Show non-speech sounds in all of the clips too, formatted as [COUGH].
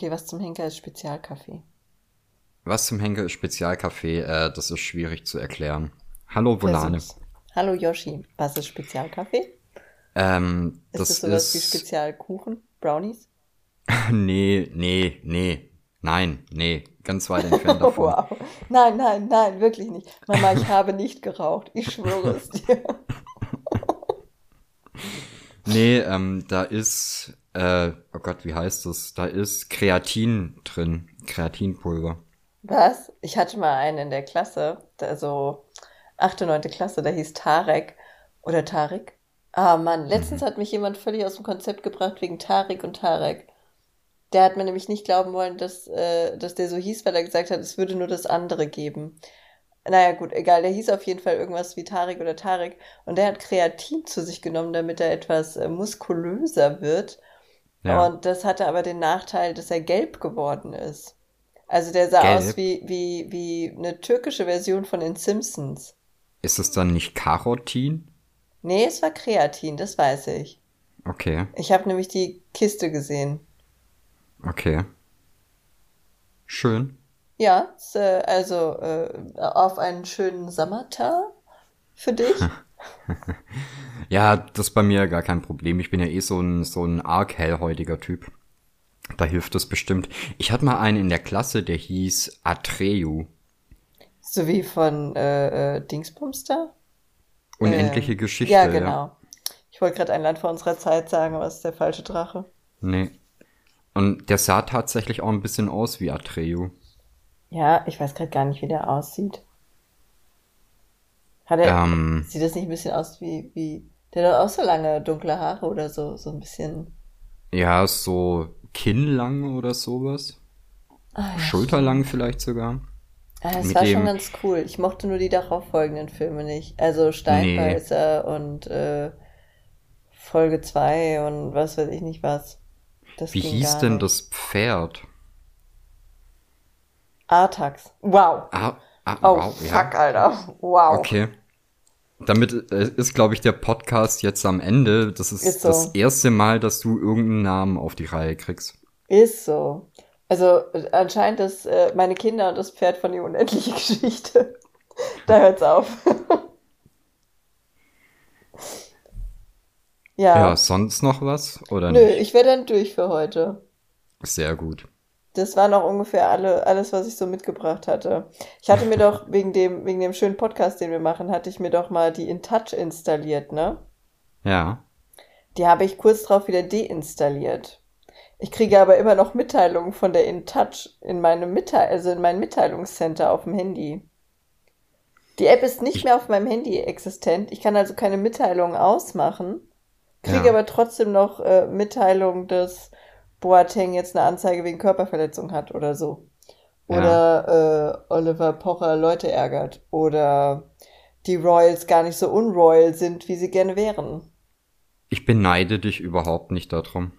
Okay, was zum Henker ist Spezialkaffee? Was zum Henker ist Spezialkaffee? Äh, das ist schwierig zu erklären. Hallo Volane. Hallo Yoshi, was ist Spezialkaffee? Ähm, Ist das das sowas wie ist. Spezialkuchen? Brownies? [LAUGHS] nee, nee, nee. Nein, nee. Ganz weit entfernt [LAUGHS] davon. Wow. Nein, nein, nein, wirklich nicht. Mama, ich habe nicht geraucht. Ich schwöre es dir. [LAUGHS] Nee, ähm, da ist, äh, oh Gott, wie heißt das? Da ist Kreatin drin. Kreatinpulver. Was? Ich hatte mal einen in der Klasse, also achte, neunte Klasse, der hieß Tarek oder Tarek. Ah Mann, letztens hat mich jemand völlig aus dem Konzept gebracht wegen Tarek und Tarek. Der hat mir nämlich nicht glauben wollen, dass, äh, dass der so hieß, weil er gesagt hat, es würde nur das andere geben. Naja, gut, egal, der hieß auf jeden Fall irgendwas wie Tarek oder Tarek und der hat Kreatin zu sich genommen, damit er etwas äh, muskulöser wird. Ja. Und das hatte aber den Nachteil, dass er gelb geworden ist. Also der sah Gelb? aus wie, wie, wie eine türkische Version von den Simpsons. Ist es dann nicht Carotin? Nee, es war Kreatin, das weiß ich. Okay, Ich habe nämlich die Kiste gesehen. okay. Schön. Ja, äh, also äh, auf einen schönen Sommertag für dich. [LAUGHS] [LAUGHS] Ja, das ist bei mir gar kein Problem. Ich bin ja eh so ein, so ein arg hellhäutiger Typ. Da hilft es bestimmt. Ich hatte mal einen in der Klasse, der hieß Atreu. So wie von äh, äh, Dingsbums da? Unendliche Ähm, Geschichte. Ja, genau. Ich wollte gerade ein Land vor unserer Zeit sagen, aber es ist der falsche Drache. Nee. Und der sah tatsächlich auch ein bisschen aus wie Atreu. Ja, ich weiß gerade gar nicht, wie der aussieht. Hat er, Ähm, sieht das nicht ein bisschen aus wie, wie, der hat auch so lange dunkle Haare oder so, so ein bisschen. ja, so kinnlang oder sowas. Ah, ja. Schulterlang vielleicht sogar. Ah, das mit war schon ganz cool. Ich mochte nur die darauffolgenden Filme nicht. Also Steinbeißer und äh, Folge 2 und was weiß ich nicht was. Das Wie hieß denn nicht. das Pferd? Artax. Wow. Ah, ah Oh, wow, fuck, ja. Alter. Wow. Okay. Damit äh, ist, glaube ich, der Podcast jetzt am Ende. Das ist, Ist so. das erste Mal, dass du irgendeinen Namen auf die Reihe kriegst. Ist so. Also äh, anscheinend ist äh, meine Kinder und das Pferd von die unendliche [LAUGHS] Geschichte. da hört's auf. [LAUGHS] ja. Ja, sonst noch was? Oder Nö, nicht? ich wäre dann durch für heute. Sehr gut. Das war noch ungefähr alle, alles, was ich so mitgebracht hatte. Ich hatte mir doch [LAUGHS] wegen dem, wegen dem schönen Podcast, den wir machen, hatte ich mir doch mal die InTouch installiert, ne? Ja. Die habe ich kurz drauf wieder deinstalliert. Ich kriege aber immer noch Mitteilungen von der InTouch in meinem Mitteil also in meinem Mitteilungscenter auf dem Handy. Die App ist nicht Ich- mehr auf meinem Handy existent. Ich kann also keine Mitteilungen ausmachen, kriege Ja. aber trotzdem noch äh, Mitteilungen, dass Boateng jetzt eine Anzeige wegen Körperverletzung hat oder so. Oder äh, Oliver Pocher Leute ärgert. Oder die Royals gar nicht so unroyal sind, wie sie gerne wären. Ich beneide dich überhaupt nicht darum.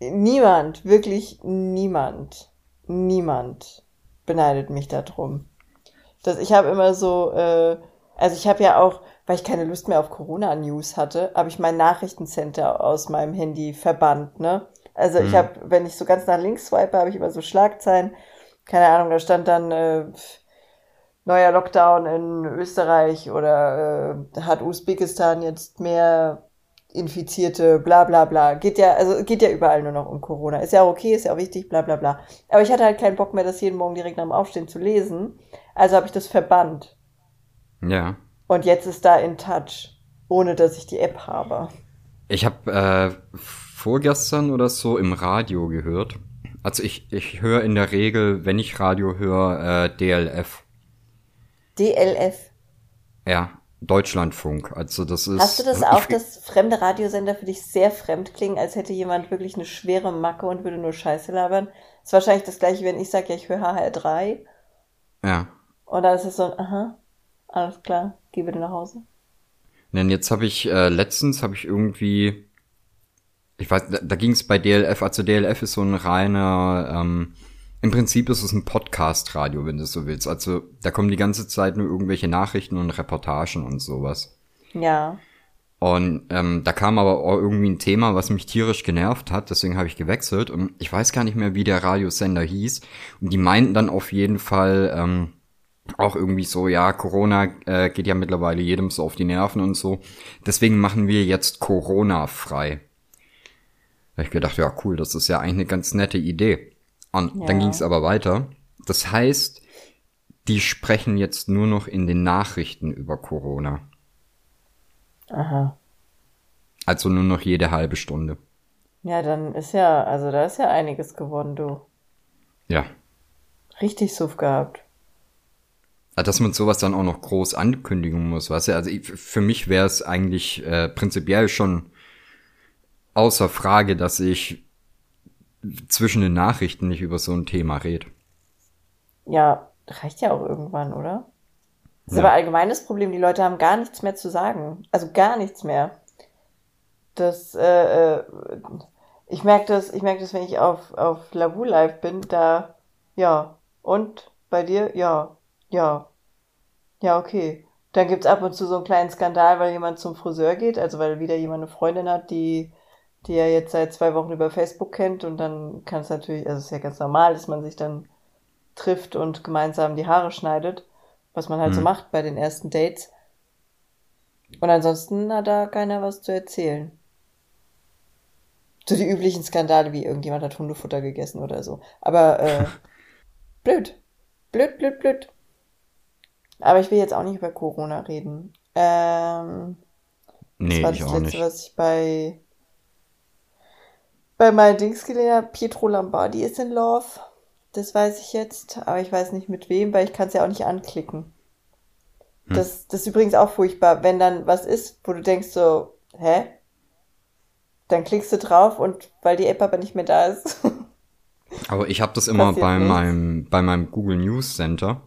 Niemand, wirklich niemand, niemand beneidet mich darum. Das, ich habe immer so, äh, also ich habe ja auch, weil ich keine Lust mehr auf Corona-News hatte, habe ich mein Nachrichtencenter aus meinem Handy verbannt, ne? Also ich Mhm. habe, wenn ich so ganz nach links swipe, habe ich immer so Schlagzeilen. Keine Ahnung, da stand dann äh, neuer Lockdown in Österreich oder äh, hat Usbekistan jetzt mehr Infizierte, bla bla bla. Geht ja, also geht ja überall nur noch um Corona. Ist ja auch okay, ist ja auch wichtig, bla bla bla. Aber ich hatte halt keinen Bock mehr, das jeden Morgen direkt nach dem Aufstehen zu lesen. Also habe ich das verbannt. Ja. Und jetzt ist da in Touch, ohne dass ich die App habe. Ich habe äh, vorgestern oder so im Radio gehört. Also ich, ich höre in der Regel, wenn ich Radio höre, äh, DLF. DLF. Ja, Deutschlandfunk. Also das ist. Hast du das auch, dass fremde Radiosender für dich sehr fremd klingen, als hätte jemand wirklich eine schwere Macke und würde nur Scheiße labern? ist wahrscheinlich das gleiche, wenn ich sage, ja, ich höre HR3. Ja. Und dann ist es so ein, aha, alles klar, geh bitte nach Hause. Denn jetzt habe ich, äh, letztens habe ich irgendwie, ich weiß, da, da ging es bei DLF, also DLF ist so ein reiner, ähm, im Prinzip ist es ein Podcast-Radio, wenn du es so willst. Also da kommen die ganze Zeit nur irgendwelche Nachrichten und Reportagen und sowas. Ja. Und ähm, da kam aber auch irgendwie ein Thema, was mich tierisch genervt hat, deswegen habe ich gewechselt. Und ich weiß gar nicht mehr, wie der Radiosender hieß. Und die meinten dann auf jeden Fall ähm, auch irgendwie so, ja, Corona äh, geht ja mittlerweile jedem so auf die Nerven und so. Deswegen machen wir jetzt Corona frei. Da hab ich gedacht, ja, cool, das ist ja eigentlich eine ganz nette Idee. Und Ja. dann ging es aber weiter. Das heißt, die sprechen jetzt nur noch in den Nachrichten über Corona. Aha. Also nur noch jede halbe Stunde. Ja, dann ist ja, also da ist ja einiges geworden, du. Ja. Richtig Suff gehabt. Ah, Dass man sowas dann auch noch groß ankündigen muss, weißt du? Also ich, für mich wäre es eigentlich äh, prinzipiell schon außer Frage, dass ich zwischen den Nachrichten nicht über so ein Thema rede. Ja, reicht ja auch irgendwann, oder? Das ist Ja. aber allgemeines Problem, die Leute haben gar nichts mehr zu sagen. Also gar nichts mehr. Das, äh, äh, ich merke das, ich merke das, wenn ich auf, auf Lavu Live bin, da, ja, und bei dir, ja, ja, ja, okay. Dann gibt's ab und zu so einen kleinen Skandal, weil jemand zum Friseur geht, also weil wieder jemand eine Freundin hat, die, die er jetzt seit zwei Wochen über Facebook kennt und dann kann es natürlich, also es ist ja ganz normal, dass man sich dann trifft und gemeinsam die Haare schneidet, was man halt so Mhm. macht bei den ersten Dates. Und ansonsten hat da keiner was zu erzählen. So die üblichen Skandale, wie irgendjemand hat Hundefutter gegessen oder so. Aber äh, [LAUGHS] blöd. Blöd, blöd, blöd. Aber ich will jetzt auch nicht über Corona reden. Ähm, Nee, das war ich das auch letzte, nicht. was ich bei bei meinen Dings gelesen habe. Pietro Lombardi ist in Love. Das weiß ich jetzt, aber ich weiß nicht mit wem, weil ich kann es ja auch nicht anklicken. Hm. Das, das ist übrigens auch furchtbar, wenn dann was ist, wo du denkst so, hä? Dann klickst du drauf und weil die App aber nicht mehr da ist. [LAUGHS] Aber ich habe das immer bei nichts. meinem, bei meinem Google News Center.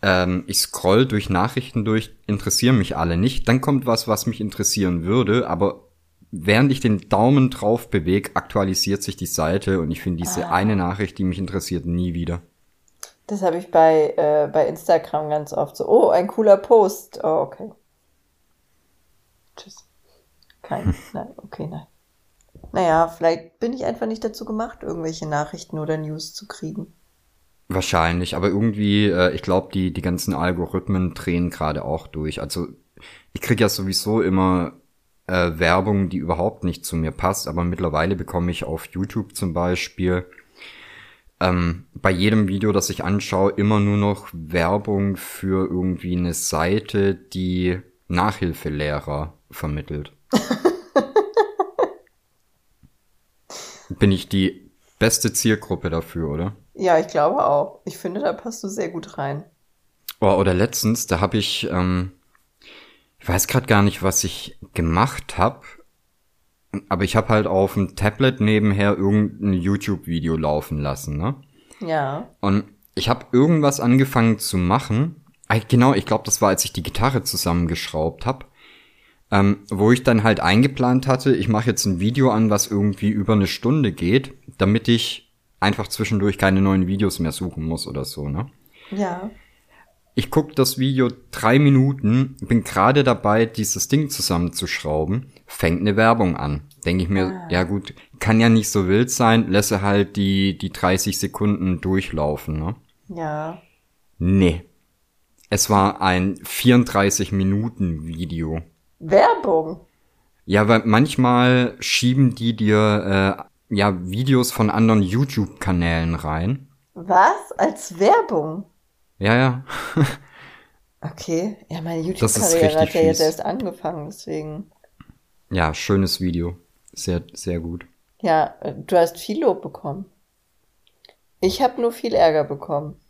Ähm, ich scroll durch Nachrichten durch, interessieren mich alle nicht. Dann kommt was, was mich interessieren würde, aber während ich den Daumen drauf bewege, aktualisiert sich die Seite und ich finde diese Ah. eine Nachricht, die mich interessiert, nie wieder. Das habe ich bei, äh, bei Instagram ganz oft so. Oh, ein cooler Post. Oh, okay. Tschüss. Kein. [LAUGHS] Nein, okay, nein. Naja, vielleicht bin ich einfach nicht dazu gemacht, irgendwelche Nachrichten oder News zu kriegen. Wahrscheinlich, aber irgendwie, äh, ich glaube, die, die ganzen Algorithmen drehen gerade auch durch. Also ich krieg ja sowieso immer äh, Werbung, die überhaupt nicht zu mir passt, aber mittlerweile bekomme ich auf YouTube zum Beispiel ähm, bei jedem Video, das ich anschaue, immer nur noch Werbung für irgendwie eine Seite, die Nachhilfelehrer vermittelt. [LAUGHS] Bin ich die beste Zielgruppe dafür, oder? Ja, ich glaube auch. Ich finde, da passt du sehr gut rein. Oh, oder letztens, da habe ich, ähm, ich weiß gerade gar nicht, was ich gemacht habe, aber ich habe halt auf dem Tablet nebenher irgendein YouTube-Video laufen lassen, ne? Ja. Und ich habe irgendwas angefangen zu machen. Genau, ich glaube, das war, als ich die Gitarre zusammengeschraubt habe. Ähm, wo ich dann halt eingeplant hatte, ich mache jetzt ein Video an, was irgendwie über eine Stunde geht, damit ich einfach zwischendurch keine neuen Videos mehr suchen muss oder so, ne? Ja. Ich guck das Video drei Minuten, bin gerade dabei, dieses Ding zusammenzuschrauben, fängt eine Werbung an. Denke ich mir, Ah. ja gut, kann ja nicht so wild sein, lasse halt die, die 30 Sekunden durchlaufen, ne? Ja. Nee. Es war ein 34 Minuten Video. Werbung. Ja, weil manchmal schieben die dir, äh, ja, Videos von anderen YouTube-Kanälen rein. Was? Als Werbung? Ja, ja. [LAUGHS] Okay. Ja, meine YouTube-Karriere hat ja jetzt erst angefangen, deswegen. Ja, schönes Video. Sehr, sehr gut. Ja, äh, du hast viel Lob bekommen. Ich habe nur viel Ärger bekommen.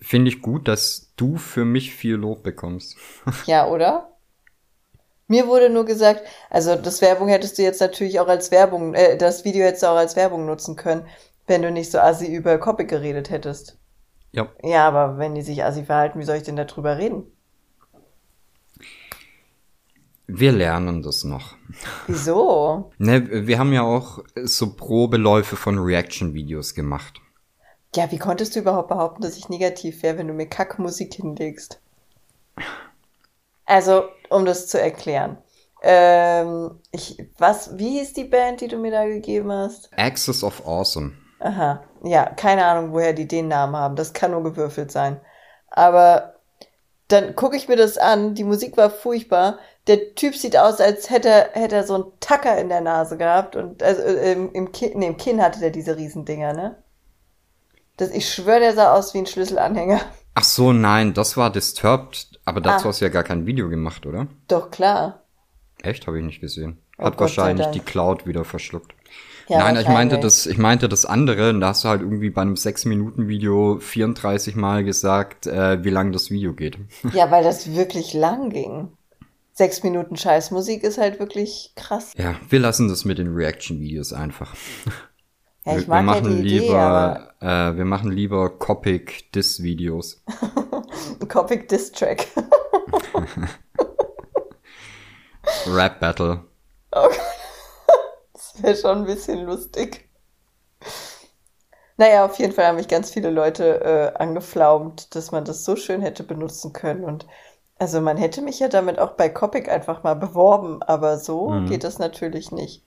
Finde ich gut, dass du für mich viel Lob bekommst. [LAUGHS] Ja, oder? Mir wurde nur gesagt, also das Werbung hättest du jetzt natürlich auch als Werbung, äh, das Video hättest du auch als Werbung nutzen können, wenn du nicht so assi über Copy geredet hättest. Ja. Ja, aber wenn die sich assi verhalten, wie soll ich denn darüber reden? Wir lernen das noch. Wieso? Ne, wir haben ja auch so Probeläufe von Reaction-Videos gemacht. Ja, wie konntest du überhaupt behaupten, dass ich negativ wäre, wenn du mir Kackmusik hinlegst? Also, um das zu erklären. Ähm, ich, was, wie hieß die Band, die du mir da gegeben hast? Axis of Awesome. Aha, ja, keine Ahnung, woher die den Namen haben. Das kann nur gewürfelt sein. Aber dann gucke ich mir das an. Die Musik war furchtbar. Der Typ sieht aus, als hätte er, hätte er so einen Tacker in der Nase gehabt. Und also äh, im, im, Kinn, nee, im Kinn hatte der diese Riesendinger, ne? Das, ich schwöre, der sah aus wie ein Schlüsselanhänger. Ach so, nein, das war Disturbed. Aber dazu Ah. hast du ja gar kein Video gemacht, oder? Doch, klar. Echt? Habe ich nicht gesehen. Oh Hat sei wahrscheinlich die Cloud wieder verschluckt. Ja, Nein, ich meinte das, ich meinte das andere, und da hast du halt irgendwie bei einem 6-Minuten-Video 34 Mal gesagt, äh, wie lang das Video geht. Ja, weil das wirklich lang ging. Sechs Minuten Scheißmusik ist halt wirklich krass. Ja, wir lassen das mit den Reaction-Videos einfach. Ja, wir, ich mag wir machen ja die Idee, lieber, äh, wir machen lieber Copic Diss-Videos. ein [LAUGHS] Copic Diss Track. [LAUGHS] Rap Battle. [LAUGHS] Oh Gott. Das wäre schon ein bisschen lustig. Naja, auf jeden Fall haben mich ganz viele Leute äh, angeflaumt, dass man das so schön hätte benutzen können. Und also man hätte mich ja damit auch bei Copic einfach mal beworben, aber so Mhm. geht das natürlich nicht.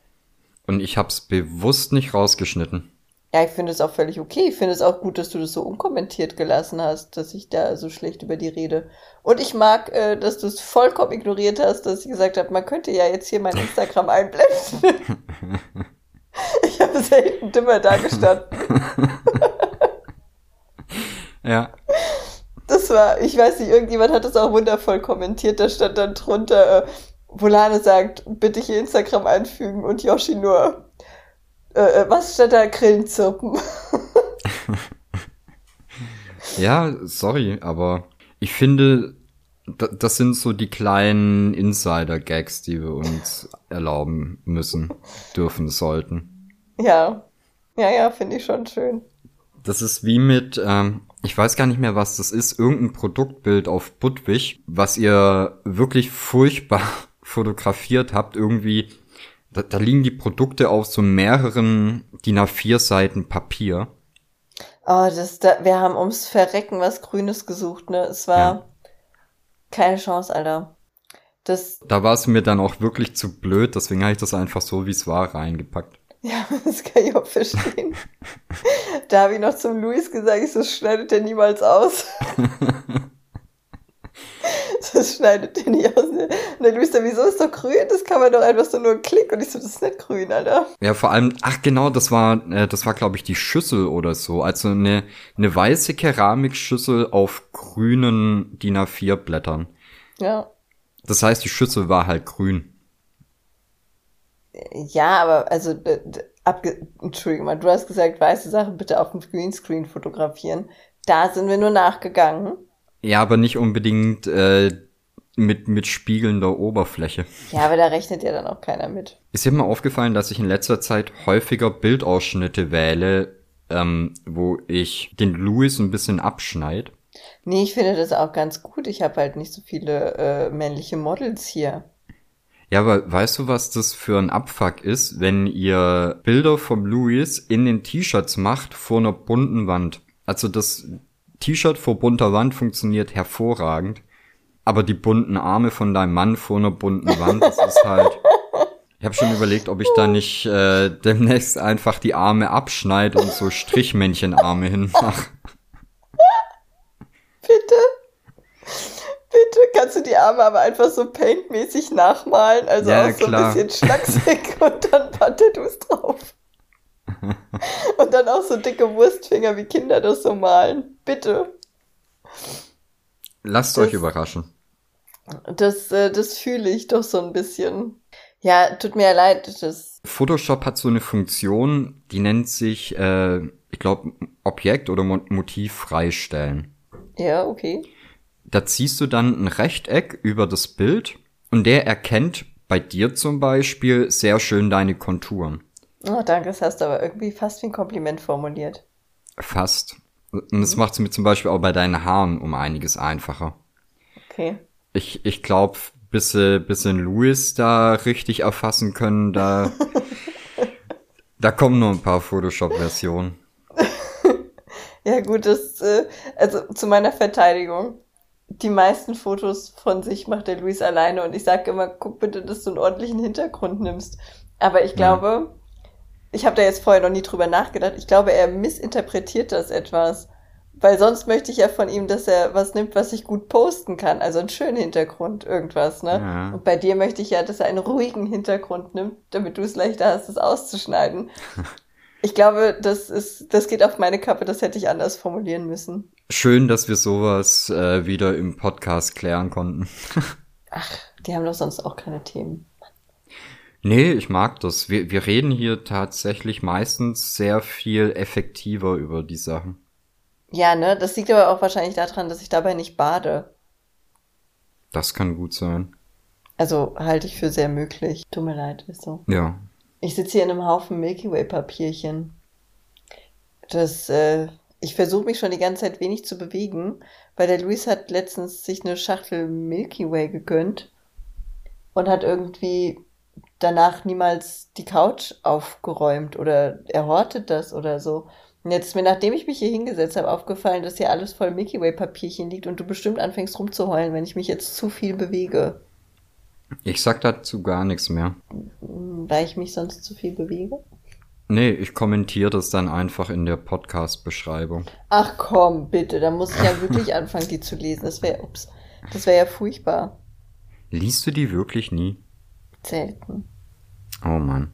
Und ich hab's bewusst nicht rausgeschnitten. Ja, ich finde es auch völlig okay. Ich finde es auch gut, dass du das so unkommentiert gelassen hast, dass ich da so schlecht über die rede. Und ich mag, äh, dass du es vollkommen ignoriert hast, dass ich gesagt habe, man könnte ja jetzt hier mein [LAUGHS] Instagram einblenden. [LAUGHS] ich habe selten dümmer dagestanden. [LAUGHS] Ja. Das war, ich weiß nicht, irgendjemand hat das auch wundervoll kommentiert. Da stand dann drunter, äh, Volane sagt, bitte hier Instagram einfügen und Yoshi nur, äh, äh, was stand da? Grillenzirpen. [LAUGHS] Ja, sorry, aber ich finde, da- das sind so die kleinen Insider-Gags, die wir uns erlauben müssen, dürfen, sollten. ja, ja, ja, finde ich schon schön. Das ist wie mit, ähm, ich weiß gar nicht mehr, was das ist, irgendein Produktbild auf Budwig, was ihr wirklich furchtbar [LAUGHS] fotografiert habt, irgendwie. Da, da liegen die Produkte auf so mehreren DIN A4 Seiten Papier. Oh, das, da, wir haben ums Verrecken was Grünes gesucht, ne? Es war Ja. keine Chance, Alter. Das, Da war es mir dann auch wirklich zu blöd, deswegen habe ich das einfach so, wie es war, reingepackt. [LAUGHS] ja, das kann ich auch verstehen. [LAUGHS] da habe ich noch zum Luis gesagt, ich so, das schneidet der niemals aus. [LAUGHS] [LAUGHS] das schneidet der nicht aus. Und der Luis so, wieso ist doch grün? Das kann man doch einfach so nur klicken. Und ich so, das ist nicht grün, Alter. Ja, vor allem, ach genau, das war, äh, das war, glaube ich, die Schüssel oder so. Also eine, eine weiße Keramikschüssel auf grünen DIN A4 Blättern. Ja. Das heißt, die Schüssel war halt grün. Ja, aber also, abge Entschuldigung mal, du hast gesagt, weiße Sachen bitte auf dem Greenscreen fotografieren. Da sind wir nur nachgegangen. Ja, aber nicht unbedingt äh, mit, mit spiegelnder Oberfläche. Ja, aber da rechnet ja dann auch keiner mit. Ist dir mal aufgefallen, dass ich in letzter Zeit häufiger Bildausschnitte wähle, ähm, wo ich den Louis ein bisschen abschneid? Nee, ich finde das auch ganz gut. Ich habe halt nicht so viele äh, männliche Models hier. Ja, aber weißt du, was das für ein Abfuck ist, wenn ihr Bilder vom Louis in den T-Shirts macht vor einer bunten Wand? Also das T-Shirt vor bunter Wand funktioniert hervorragend, aber die bunten Arme von deinem Mann vor einer bunten Wand, das ist halt... Ich habe schon überlegt, ob ich da nicht äh, demnächst einfach die Arme abschneide und so Strichmännchenarme hinmache. Bitte? Bitte kannst du die Arme aber einfach so paintmäßig nachmalen, also Ja, auch so klar. ein bisschen schlaksig [LAUGHS] und dann ein paar Tattoos drauf. [LAUGHS] und dann auch so dicke Wurstfinger, wie Kinder das so malen. Bitte. Lasst Das- euch überraschen. Das, äh, das fühle ich doch so ein bisschen. Ja, tut mir leid, das. Photoshop hat so eine Funktion, die nennt sich, äh, ich glaube, Objekt oder Mo Motiv freistellen. Ja, okay. Da ziehst du dann ein Rechteck über das Bild und der erkennt bei dir zum Beispiel sehr schön deine Konturen. Oh, danke, das hast du aber irgendwie fast wie ein Kompliment formuliert. Fast. Und das macht es mir zum Beispiel auch bei deinen Haaren um einiges einfacher. Okay. Ich, ich glaube, bis sie, bis sie Louis da richtig erfassen können, da, [LAUGHS] da kommen noch ein paar Photoshop-Versionen. [LAUGHS] Ja, gut, das, äh, also zu meiner Verteidigung. die meisten Fotos von sich macht der Luis alleine und ich sage immer, guck bitte, dass du einen ordentlichen Hintergrund nimmst. Aber ich glaube, ja. Ich habe da jetzt vorher noch nie drüber nachgedacht, ich glaube, er missinterpretiert das etwas. Weil sonst möchte ich ja von ihm, dass er was nimmt, was ich gut posten kann. Also einen schönen Hintergrund, irgendwas, ne? Ja. Und bei dir möchte ich ja, dass er einen ruhigen Hintergrund nimmt, damit du es leichter hast, es auszuschneiden. [LAUGHS] ich glaube, das ist, das geht auf meine Kappe, das hätte ich anders formulieren müssen. Schön, dass wir sowas äh, wieder im Podcast klären konnten. [LAUGHS] Ach, die haben doch sonst auch keine Themen. Nee, ich mag das. Wir, wir reden hier tatsächlich meistens sehr viel effektiver über die Sachen. Ja, ne? Das liegt aber auch wahrscheinlich daran, dass ich dabei nicht bade. Das kann gut sein. Also halte ich für sehr möglich. Tut mir leid, ist so. Ja. Ich sitze hier in einem Haufen Milky Way Papierchen. Das, äh, ich versuche mich schon die ganze Zeit wenig zu bewegen, weil der Luis hat letztens sich eine Schachtel Milky Way gegönnt und hat irgendwie danach niemals die Couch aufgeräumt oder er hortet das oder so. Und jetzt ist mir, nachdem ich mich hier hingesetzt habe, aufgefallen, dass hier alles voll Mickey Way Papierchen liegt und du bestimmt anfängst rumzuheulen, wenn ich mich jetzt zu viel bewege. Ich sag dazu gar nichts mehr. Weil ich mich sonst zu viel bewege? Nee, ich kommentiere das dann einfach in der Podcast-Beschreibung. Ach komm, bitte, da muss ich ja [LAUGHS] wirklich anfangen, die zu lesen. Das wäre, ups, das wäre ja furchtbar. Liest du die wirklich nie? Selten. Oh Mann.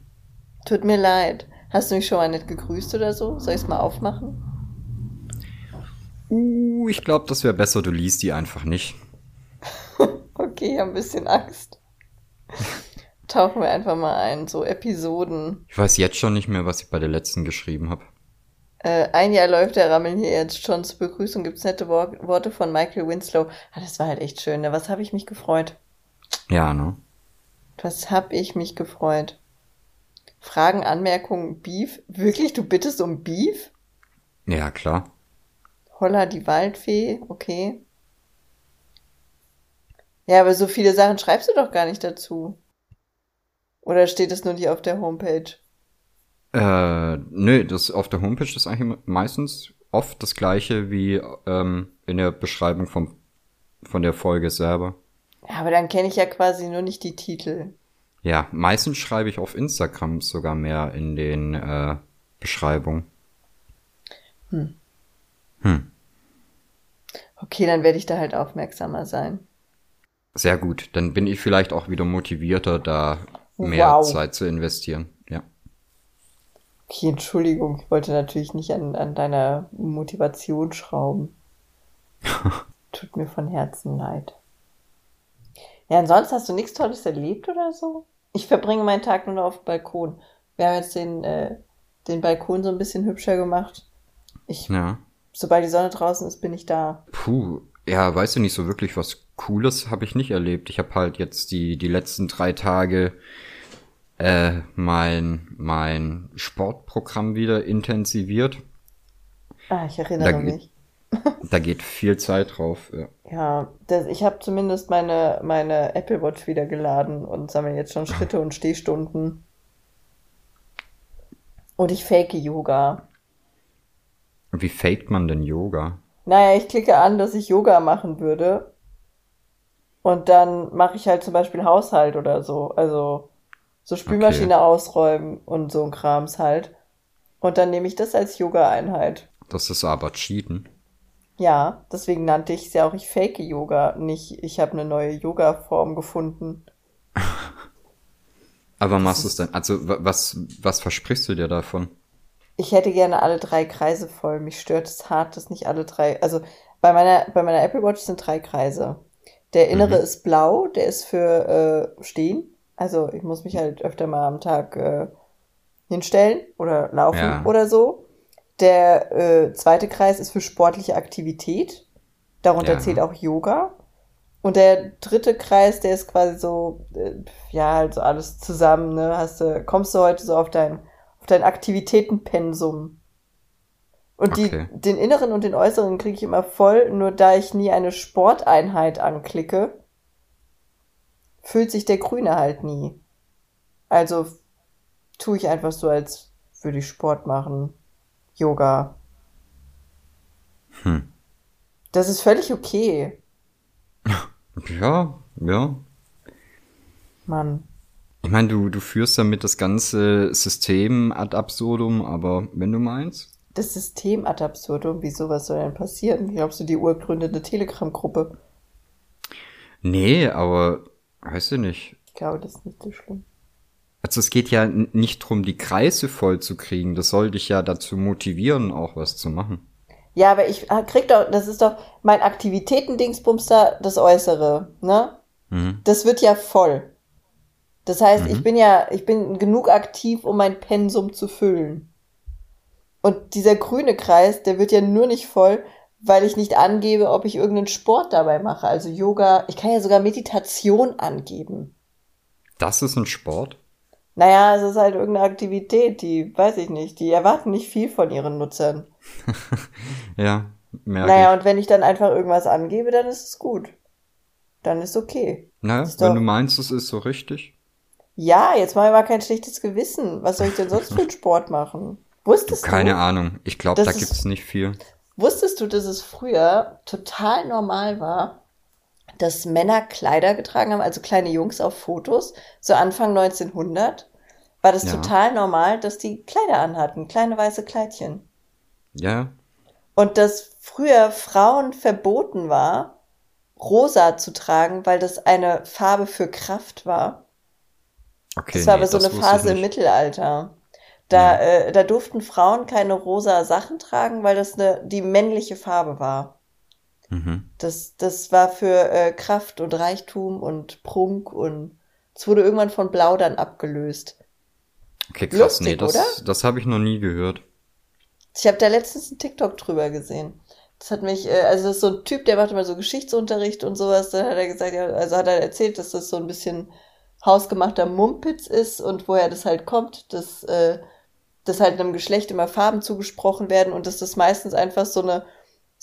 Tut mir leid. Hast du mich schon mal nicht gegrüßt oder so? Soll ich es mal aufmachen? Uh, ich glaube, das wäre besser, du liest die einfach nicht. [LAUGHS] okay, ich habe ein bisschen Angst. [LAUGHS] Tauchen wir einfach mal ein, so Episoden. Ich weiß jetzt schon nicht mehr, was ich bei der letzten geschrieben habe. Äh, ein Jahr läuft der Rammeln hier jetzt schon. Zur Begrüßung gibt's nette Worte von Michael Winslow. Ah, das war halt echt schön. Ne? Was habe ich mich gefreut? Ja, ne? Was hab ich mich gefreut? Fragen, Anmerkungen, Beef. Wirklich, du bittest um Beef? Ja, klar. Holla die Waldfee, okay. Ja, aber so viele Sachen schreibst du doch gar nicht dazu. Oder steht es nur nicht auf der Homepage? Äh, nö, das auf der Homepage ist eigentlich meistens oft das gleiche wie ähm, in der Beschreibung vom, von der Folge selber. Ja, aber dann kenne ich ja quasi nur nicht die Titel. Ja, meistens schreibe ich auf Instagram sogar mehr in den äh, Beschreibungen. Hm. Hm. Okay, dann werde ich da halt aufmerksamer sein. Sehr gut. Dann bin ich vielleicht auch wieder motivierter, da mehr wow. Zeit zu investieren. Ja. Okay, Entschuldigung, ich wollte natürlich nicht an, an deiner Motivation schrauben. [LAUGHS] Tut mir von Herzen leid. Ja, ansonsten hast du nichts Tolles erlebt oder so? Ich verbringe meinen Tag nur noch auf dem Balkon. Wir haben jetzt den, äh, den Balkon so ein bisschen hübscher gemacht. Ich, ja. Sobald die Sonne draußen ist, bin ich da. Puh, ja, weißt du nicht so wirklich was Cooles habe ich nicht erlebt. Ich habe halt jetzt die, die letzten drei Tage äh, mein, mein Sportprogramm wieder intensiviert. Ah, ich erinnere da, mich. [LAUGHS] Da geht viel Zeit drauf. Ja, ja das, ich habe zumindest meine, meine Apple Watch wieder geladen und sammle jetzt schon Schritte und Stehstunden. Und ich fake Yoga. Wie faked man denn Yoga? Naja, ich klicke an, dass ich Yoga machen würde. Und dann mache ich halt zum Beispiel Haushalt oder so. Also so Spülmaschine okay. ausräumen und so ein Krams halt. Und dann nehme ich das als Yoga-Einheit. Das ist aber Cheaten. Ja, deswegen nannte ich es ja auch, ich fake Yoga, nicht ich habe eine neue Yoga-Form gefunden. [LAUGHS] Aber machst du es denn? Also was, was versprichst du dir davon? Ich hätte gerne alle drei Kreise voll. Mich stört es hart, dass nicht alle drei. Also bei meiner, bei meiner Apple Watch sind drei Kreise. Der innere mhm. ist blau, der ist für äh, stehen. Also ich muss mich halt öfter mal am Tag äh, hinstellen oder laufen ja. oder so. Der äh, zweite Kreis ist für sportliche Aktivität. Darunter ja. zählt auch Yoga. Und der dritte Kreis, der ist quasi so, äh, ja, halt so alles zusammen, ne? Hast du, kommst du heute so auf dein, auf dein Aktivitätenpensum. Und okay. die, den inneren und den äußeren kriege ich immer voll, nur da ich nie eine Sporteinheit anklicke, fühlt sich der Grüne halt nie. Also tue ich einfach so, als würde ich Sport machen. Yoga. Hm. Das ist völlig okay. [LAUGHS] Ja, ja. Mann. Ich meine, du, du führst damit das ganze System ad absurdum, aber wenn du meinst. Das System ad absurdum, wieso, was soll denn passieren? Glaubst du, die Uhr gründet eine Telegram-Gruppe? Nee, aber weißt du nicht. Ich glaube, das ist nicht so schlimm. Also es geht ja nicht drum, die Kreise voll zu kriegen. Das soll dich ja dazu motivieren, auch was zu machen. Ja, aber ich ah, krieg doch, das ist doch mein Aktivitäten-Dingsbums da, das Äußere, ne? Mhm. Das wird ja voll. Das heißt, Mhm. ich bin ja, ich bin genug aktiv, um mein Pensum zu füllen. Und dieser grüne Kreis, der wird ja nur nicht voll, weil ich nicht angebe, ob ich irgendeinen Sport dabei mache. Also Yoga, ich kann ja sogar Meditation angeben. Das ist ein Sport? Naja, es ist halt irgendeine Aktivität, die, weiß ich nicht, die erwarten nicht viel von ihren Nutzern. [LAUGHS] Ja, merke Naja, ich. und wenn ich dann einfach irgendwas angebe, dann ist es gut. Dann ist okay. Na, ist wenn doch- du meinst, es ist so richtig. Ja, jetzt mach ich mal kein schlechtes Gewissen. Was soll ich denn sonst [LAUGHS] für einen Sport machen? Wusstest Keine du, Ahnung. Ich glaube, da ist- gibt's nicht viel. wusstest du, dass es früher total normal war, dass Männer Kleider getragen haben, also kleine Jungs auf Fotos, so Anfang 1900, war das Ja. total normal, dass die Kleider anhatten, kleine weiße Kleidchen. Ja, Und dass früher Frauen verboten war, rosa zu tragen, weil das eine Farbe für Kraft war. okay. Das war nee, aber so eine Phase im. Mittelalter. Da, äh, da durften Frauen keine rosa Sachen tragen, weil das eine, die männliche Farbe war. Mhm. Das, das war für äh, Kraft und Reichtum und Prunk und es wurde irgendwann von Blau dann abgelöst. Okay, krass. Lustig, nee, das, oder? das habe ich noch nie gehört. Ich habe da letztens einen TikTok drüber gesehen. Das hat mich, äh, also das ist so ein Typ, der macht immer so Geschichtsunterricht und sowas. Da hat er gesagt, ja, also hat er erzählt, dass das so ein bisschen hausgemachter Mumpitz ist und woher das halt kommt, dass, äh, dass halt einem Geschlecht immer Farben zugesprochen werden und dass das meistens einfach so eine,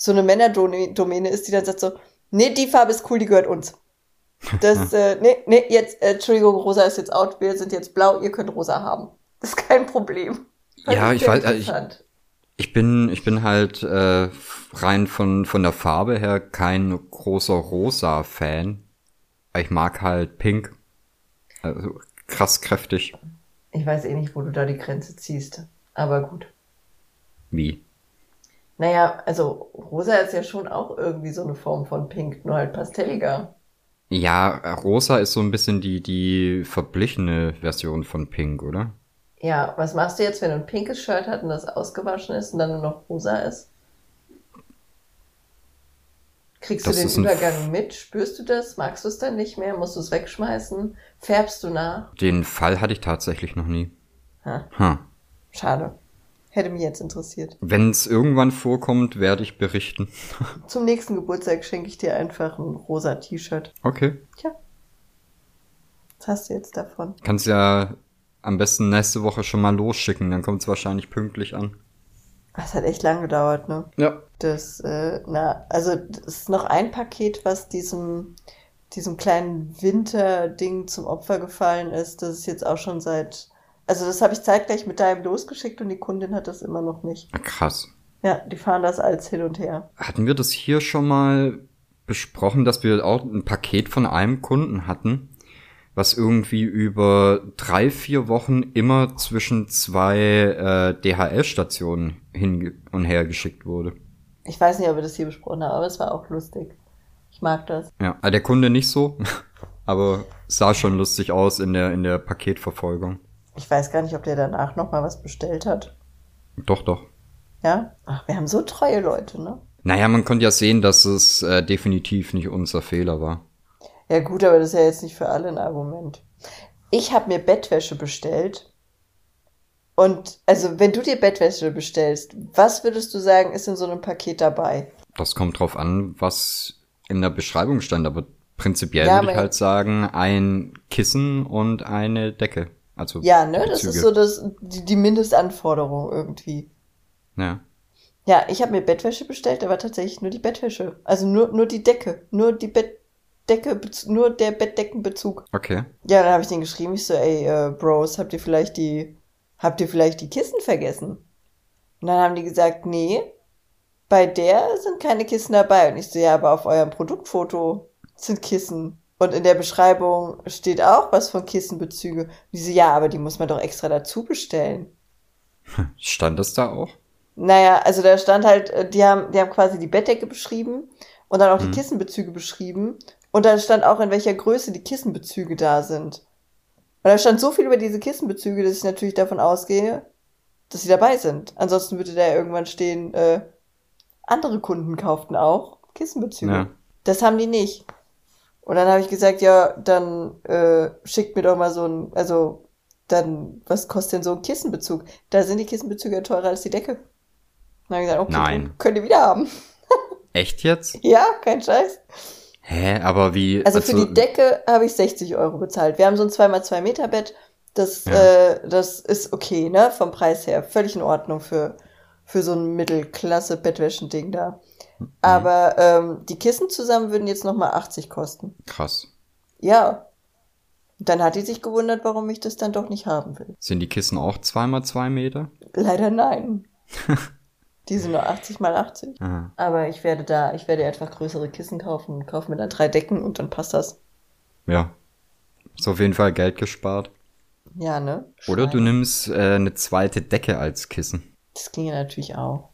so eine Männerdomäne ist, die dann sagt so, nee, die Farbe ist cool, die gehört uns. Das, [LAUGHS] äh, nee, nee, jetzt, äh, Entschuldigung, rosa ist jetzt out, wir sind jetzt blau, ihr könnt rosa haben. Das ist kein Problem. Fand Ja, ich weiß, äh, ich-. Ich bin, ich bin halt äh, rein von, von der Farbe her kein großer Rosa-Fan. Ich mag halt Pink. Also krass kräftig. Ich weiß eh nicht, wo du da die Grenze ziehst. Aber gut. Wie? Naja, also rosa ist ja schon auch irgendwie so eine Form von Pink, nur halt pastelliger. Ja, Rosa ist so ein bisschen die, die verblichene Version von Pink, oder? Ja, was machst du jetzt, wenn du ein pinkes Shirt hast und das ausgewaschen ist und dann nur noch rosa ist? Kriegst Das du den Übergang mit? Spürst du das? Magst du es dann nicht mehr? Musst du es wegschmeißen? Färbst du nach? Den Fall hatte ich tatsächlich noch nie. Ha, Hm. schade. Hätte mich jetzt interessiert. Wenn es irgendwann vorkommt, werde ich berichten. [LAUGHS] Zum nächsten Geburtstag schenke ich dir einfach ein rosa T-Shirt. Okay. Tja. Was hast du jetzt davon? Kannst ja am besten nächste Woche schon mal losschicken, dann kommt es wahrscheinlich pünktlich an. Das hat echt lang gedauert, ne? Ja. Das, äh, na, also das ist noch ein Paket, was diesem, diesem kleinen Winterding zum Opfer gefallen ist. Das ist jetzt auch schon seit, also das habe ich zeitgleich mit deinem losgeschickt und die Kundin hat das immer noch nicht. Krass. Ja, die fahren das als hin und her. Hatten wir das hier schon mal besprochen, dass wir auch ein Paket von einem Kunden hatten, was irgendwie über drei, vier Wochen immer zwischen zwei äh, DHL-Stationen hin und her geschickt wurde. Ich weiß nicht, ob wir das hier besprochen haben, aber es war auch lustig. Ich mag das. Ja, äh, der Kunde nicht so, [LAUGHS] aber sah schon lustig aus in der, in der Paketverfolgung. Ich weiß gar nicht, ob der danach noch mal was bestellt hat. Doch, doch. Ja? Ach, wir haben so treue Leute, ne? Naja, man konnte ja sehen, dass es äh, definitiv nicht unser Fehler war. Ja gut, aber das ist ja jetzt nicht für alle ein Argument. Ich habe mir Bettwäsche bestellt. Und also, wenn du dir Bettwäsche bestellst, was würdest du sagen, ist in so einem Paket dabei? Das kommt drauf an, was in der Beschreibung stand, aber prinzipiell Ja, würde ich halt sagen, ein Kissen und eine Decke. Also Ja, ne? Das Bezüge. ist so das, die, die Mindestanforderung irgendwie. Ja. Ja, ich habe mir Bettwäsche bestellt, aber tatsächlich nur die Bettwäsche. Also nur, nur die Decke. Nur die Bettdecke, nur der Bettdeckenbezug. Okay. Ja, dann habe ich den geschrieben, ich so, ey, äh, Bros, habt ihr vielleicht die, habt ihr vielleicht die Kissen vergessen? Und dann haben die gesagt, nee, bei der sind keine Kissen dabei. Und ich so, ja, aber auf eurem Produktfoto sind Kissen. Und in der Beschreibung steht auch was von Kissenbezüge. Diese, ja, aber die muss man doch extra dazu bestellen. [LAUGHS] Stand das da auch? Naja, also da stand halt, äh, die haben, die haben quasi die Bettdecke beschrieben und dann auch die Kissenbezüge beschrieben. Und da stand auch, in welcher Größe die Kissenbezüge da sind. Und da stand so viel über diese Kissenbezüge, dass ich natürlich davon ausgehe, dass sie dabei sind. Ansonsten würde da irgendwann stehen, äh, andere Kunden kauften auch Kissenbezüge. Ja. Das haben die nicht. Und dann habe ich gesagt, ja, dann äh, schickt mir doch mal so ein, also dann, was kostet denn so ein Kissenbezug? Da sind die Kissenbezüge ja teurer als die Decke. Dann habe ich gesagt, okay, Nein. könnt ihr wieder haben. [LAUGHS] Echt jetzt? Ja, kein Scheiß. Hä, aber wie? Also für die Decke habe ich 60 Euro bezahlt. Wir haben so ein 2x2 Meter Bett. Das, Ja. äh, das ist okay, ne? Vom Preis her. Völlig in Ordnung für, für so ein Mittelklasse-Bettwäschending da. Mhm. Aber ähm, die Kissen zusammen würden jetzt nochmal 80 kosten. Krass. Ja. Dann hat die sich gewundert, warum ich das dann doch nicht haben will. Sind die Kissen auch zweimal zwei Meter? Leider nein. [LAUGHS] die sind nur 80 mal 80. Aha. Aber ich werde da, ich werde etwas größere Kissen kaufen kaufe mir dann drei Decken und dann passt das. Ja. Ist auf jeden Fall Geld gespart. Ja, ne? Oder du Schwein. nimmst äh, eine zweite Decke als Kissen. Das ginge natürlich auch.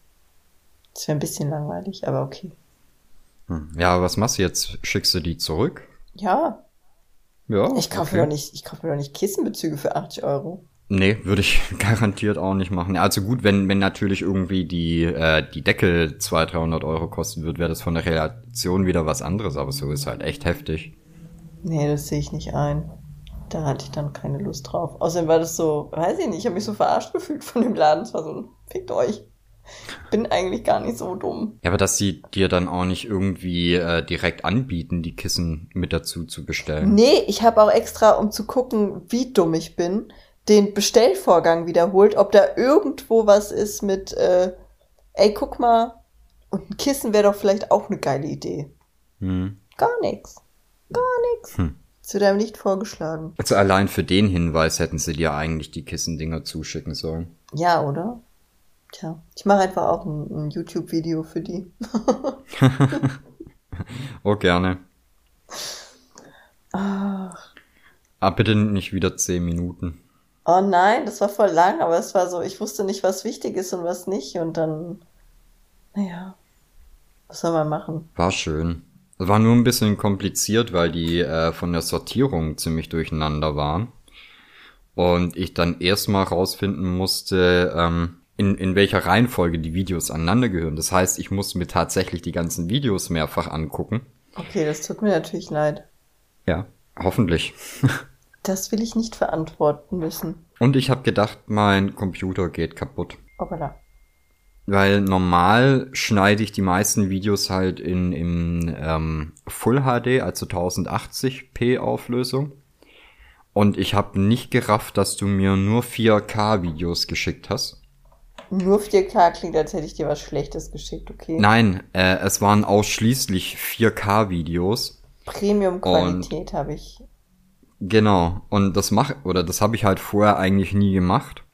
Das wäre ein bisschen langweilig, aber okay. Hm. Ja, aber was machst du jetzt? Schickst du die zurück? Ja, Ja. ich kaufe mir doch nicht, ich kaufe mir doch nicht Kissenbezüge für 80 Euro. Nee, würde ich [LAUGHS] garantiert auch nicht machen. Also gut, wenn, wenn natürlich irgendwie die, äh, die Decke 200, 300 Euro kosten wird, wäre das von der Relation wieder was anderes, aber so ist halt echt heftig. Nee, das sehe ich nicht ein. Da hatte ich dann keine Lust drauf. Außerdem war das so, weiß ich nicht, ich habe mich so verarscht gefühlt von dem Laden. Es war so, fickt euch. Bin eigentlich gar nicht so dumm. Ja, aber dass sie dir dann auch nicht irgendwie äh, direkt anbieten, die Kissen mit dazu zu bestellen. Nee, ich habe auch extra, um zu gucken, wie dumm ich bin, den Bestellvorgang wiederholt, ob da irgendwo was ist mit, äh, ey, guck mal, und ein Kissen wäre doch vielleicht auch eine geile Idee. Hm. Gar nichts. Gar nichts. Hm. Es wird einem nicht vorgeschlagen. Also allein für den Hinweis hätten sie dir eigentlich die Kissendinger zuschicken sollen. Ja, oder? Tja, ich mache einfach auch ein, ein YouTube-Video für die. [LAUGHS] Oh, gerne. Ach. Aber bitte nicht wieder 10 Minuten. Oh nein, das war voll lang, aber es war so, ich wusste nicht, was wichtig ist und was nicht. Und dann, naja, was soll man machen? War schön. War nur ein bisschen kompliziert, weil die äh, von der Sortierung ziemlich durcheinander waren. Und ich dann erstmal rausfinden musste, ähm, in, in welcher Reihenfolge die Videos aneinander gehören. Das heißt, ich musste mir tatsächlich die ganzen Videos mehrfach angucken. Okay, das tut mir natürlich leid. Ja, hoffentlich. [LAUGHS] Das will ich nicht verantworten müssen. Und ich habe gedacht, mein Computer geht kaputt. Hoppala. Weil normal schneide ich die meisten Videos halt in, in ähm, Full HD, also 1080p Auflösung. Und ich habe nicht gerafft, dass du mir nur 4K Videos geschickt hast. Nur 4K klingt, als hätte ich dir was Schlechtes geschickt, okay? Nein, äh, es waren ausschließlich 4K Videos. Premium-Qualität habe ich. Genau. Und das mach oder das habe ich halt vorher eigentlich nie gemacht.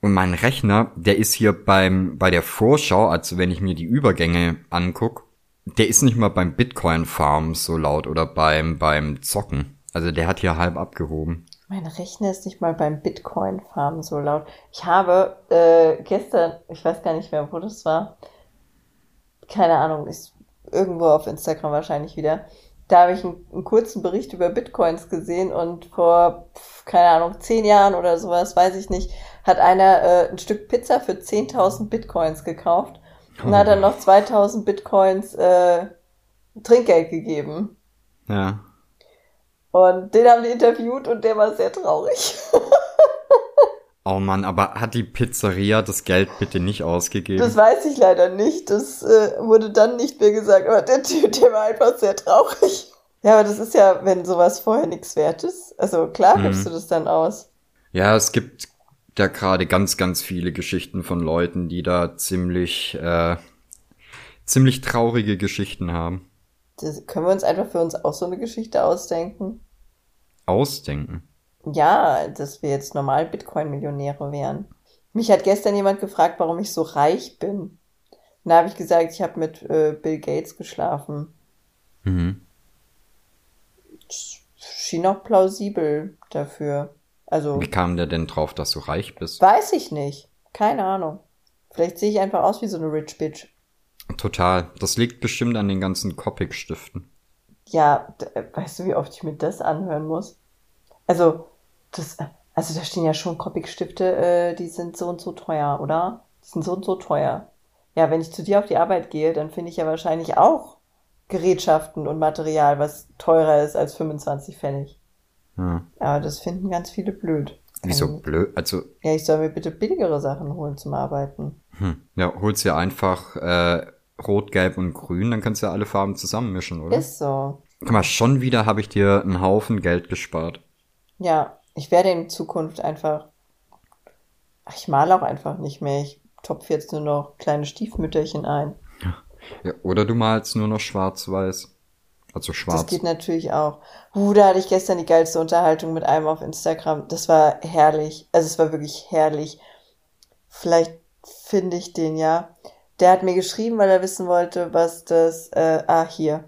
Und mein Rechner, der ist hier beim bei der Vorschau, also wenn ich mir die Übergänge anguck, der ist nicht mal beim Bitcoin Farm so laut oder beim beim Zocken. Also der hat hier halb abgehoben. Mein Rechner ist nicht mal beim Bitcoin-Farmen so laut. Ich habe äh, gestern, ich weiß gar nicht mehr, wo das war, keine Ahnung, ist irgendwo auf Instagram wahrscheinlich wieder. Da habe ich einen, einen kurzen Bericht über Bitcoins gesehen und vor, keine Ahnung, zehn Jahren oder sowas, weiß ich nicht, hat einer äh, ein Stück Pizza für 10.000 Bitcoins gekauft und hat dann noch 2.000 Bitcoins äh, Trinkgeld gegeben. Ja. Und den haben die interviewt und der war sehr traurig. [LAUGHS] Oh Mann, aber hat die Pizzeria das Geld bitte nicht ausgegeben? Das weiß ich leider nicht. Das äh, wurde dann nicht mehr gesagt. Aber der Typ, der war einfach sehr traurig. [LAUGHS] Ja, aber das ist ja, wenn sowas vorher nichts wert ist. Also klar Mhm. gibst du das dann aus. Ja, es gibt da gerade ganz, ganz viele Geschichten von Leuten, die da ziemlich, äh, ziemlich traurige Geschichten haben. Das, können wir uns einfach für uns auch so eine Geschichte ausdenken? Ausdenken. Ja, dass wir jetzt normal Bitcoin-Millionäre wären. Mich hat gestern jemand gefragt, warum ich so reich bin. Und da habe ich gesagt, ich habe mit äh, Bill Gates geschlafen. Mhm. schien auch plausibel dafür. Also. Wie kam der denn drauf, dass du reich bist? Weiß ich nicht. Keine Ahnung. Vielleicht sehe ich einfach aus wie so eine Rich Bitch. Total. Das liegt bestimmt an den ganzen Copic-Stiften. Ja, äh, weißt du, wie oft ich mir das anhören muss? Also, das, also da stehen ja schon Copic-Stifte, äh, die sind so und so teuer, oder? Die sind so und so teuer. Ja, wenn ich zu dir auf die Arbeit gehe, dann finde ich ja wahrscheinlich auch Gerätschaften und Material, was teurer ist als 25 Pfennig. Ja. Aber das finden ganz viele blöd. Wieso Ähm, blöd? Also, Ja, ich soll mir bitte billigere Sachen holen zum Arbeiten. hm. ja, holst dir einfach äh, Rot, Gelb und Grün, dann kannst du ja alle Farben zusammenmischen, oder? Ist so. Guck mal, schon wieder habe ich dir einen Haufen Geld gespart. Ja, ich werde in Zukunft einfach. Ach, ich male auch einfach nicht mehr. Ich topfe jetzt nur noch kleine Stiefmütterchen ein. Ja, oder du malst nur noch schwarz-weiß. Also Das schwarz. geht natürlich auch. Uh, da hatte ich gestern die geilste Unterhaltung mit einem auf Instagram. Das war herrlich. Also es war wirklich herrlich. Vielleicht finde ich den ja. Der hat mir geschrieben, weil er wissen wollte, was das. Äh, ah, hier.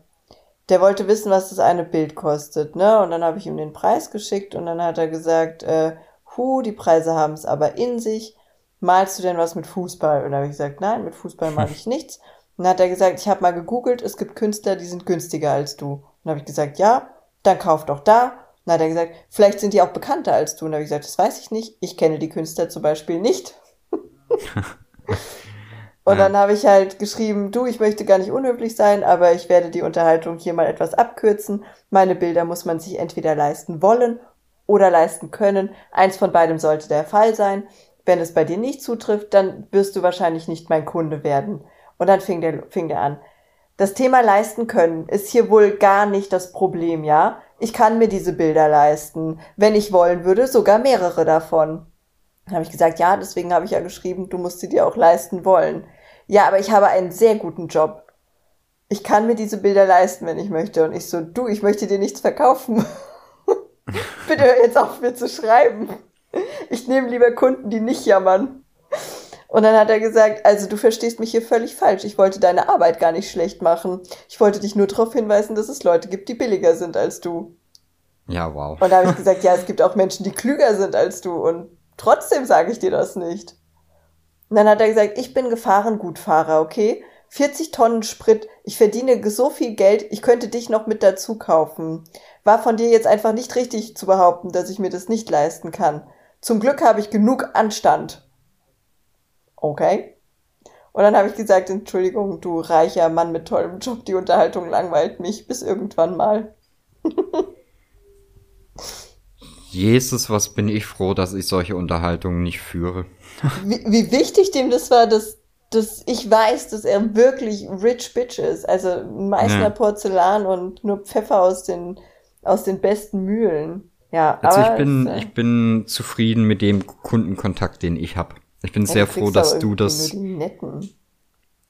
Der wollte wissen, was das eine Bild kostet, ne? Und dann habe ich ihm den Preis geschickt und dann hat er gesagt, äh, hu, die Preise haben es aber in sich. Malst du denn was mit Fußball? Und dann habe ich gesagt, nein, mit Fußball male [LAUGHS] ich nichts. Und dann hat er gesagt, ich habe mal gegoogelt, es gibt Künstler, die sind günstiger als du. Und dann habe ich gesagt, ja, dann kauf doch da. Und dann hat er gesagt, vielleicht sind die auch bekannter als du. Und dann habe ich gesagt, das weiß ich nicht. Ich kenne die Künstler zum Beispiel nicht. [LAUGHS] [LAUGHS] Und Ja. dann habe ich halt geschrieben, du, ich möchte gar nicht unhöflich sein, aber ich werde die Unterhaltung hier mal etwas abkürzen. Meine Bilder muss man sich entweder leisten wollen oder leisten können. Eins von beidem sollte der Fall sein. Wenn es bei dir nicht zutrifft, dann wirst du wahrscheinlich nicht mein Kunde werden. Und dann fing der, fing der an. Das Thema leisten können ist hier wohl gar nicht das Problem, ja? Ich kann mir diese Bilder leisten. Wenn ich wollen würde, sogar mehrere davon. Dann habe ich gesagt, ja, deswegen habe ich ja geschrieben, du musst sie dir auch leisten wollen. Ja, aber ich habe einen sehr guten Job. Ich kann mir diese Bilder leisten, wenn ich möchte. Und ich so, du, ich möchte dir nichts verkaufen. [LAUGHS] Bitte hör jetzt auf, mir zu schreiben. Ich nehme lieber Kunden, die nicht jammern. Und dann hat er gesagt, also du verstehst mich hier völlig falsch. Ich wollte deine Arbeit gar nicht schlecht machen. Ich wollte dich nur darauf hinweisen, dass es Leute gibt, die billiger sind als du. Ja, wow. Und da habe ich gesagt, ja, es gibt auch Menschen, die klüger sind als du und trotzdem sage ich dir das nicht. Und dann hat er gesagt, ich bin Gefahrengutfahrer, okay? 40 Tonnen Sprit, ich verdiene so viel Geld, ich könnte dich noch mit dazu kaufen. War von dir jetzt einfach nicht richtig zu behaupten, dass ich mir das nicht leisten kann. Zum Glück habe ich genug Anstand. Okay. Und dann habe ich gesagt, Entschuldigung, du reicher Mann mit tollem Job, die Unterhaltung langweilt mich bis irgendwann mal. [LAUGHS] Jesus, was bin ich froh, dass ich solche Unterhaltungen nicht führe. wie, wie wichtig dem das war, dass, dass ich weiß, dass er wirklich rich bitch ist. Also Meißner Ja. Porzellan und nur Pfeffer aus den, aus den besten Mühlen. Ja, Also aber ich bin, es, äh, ich bin zufrieden mit dem Kundenkontakt, den ich habe. Ich bin sehr froh, dass du das.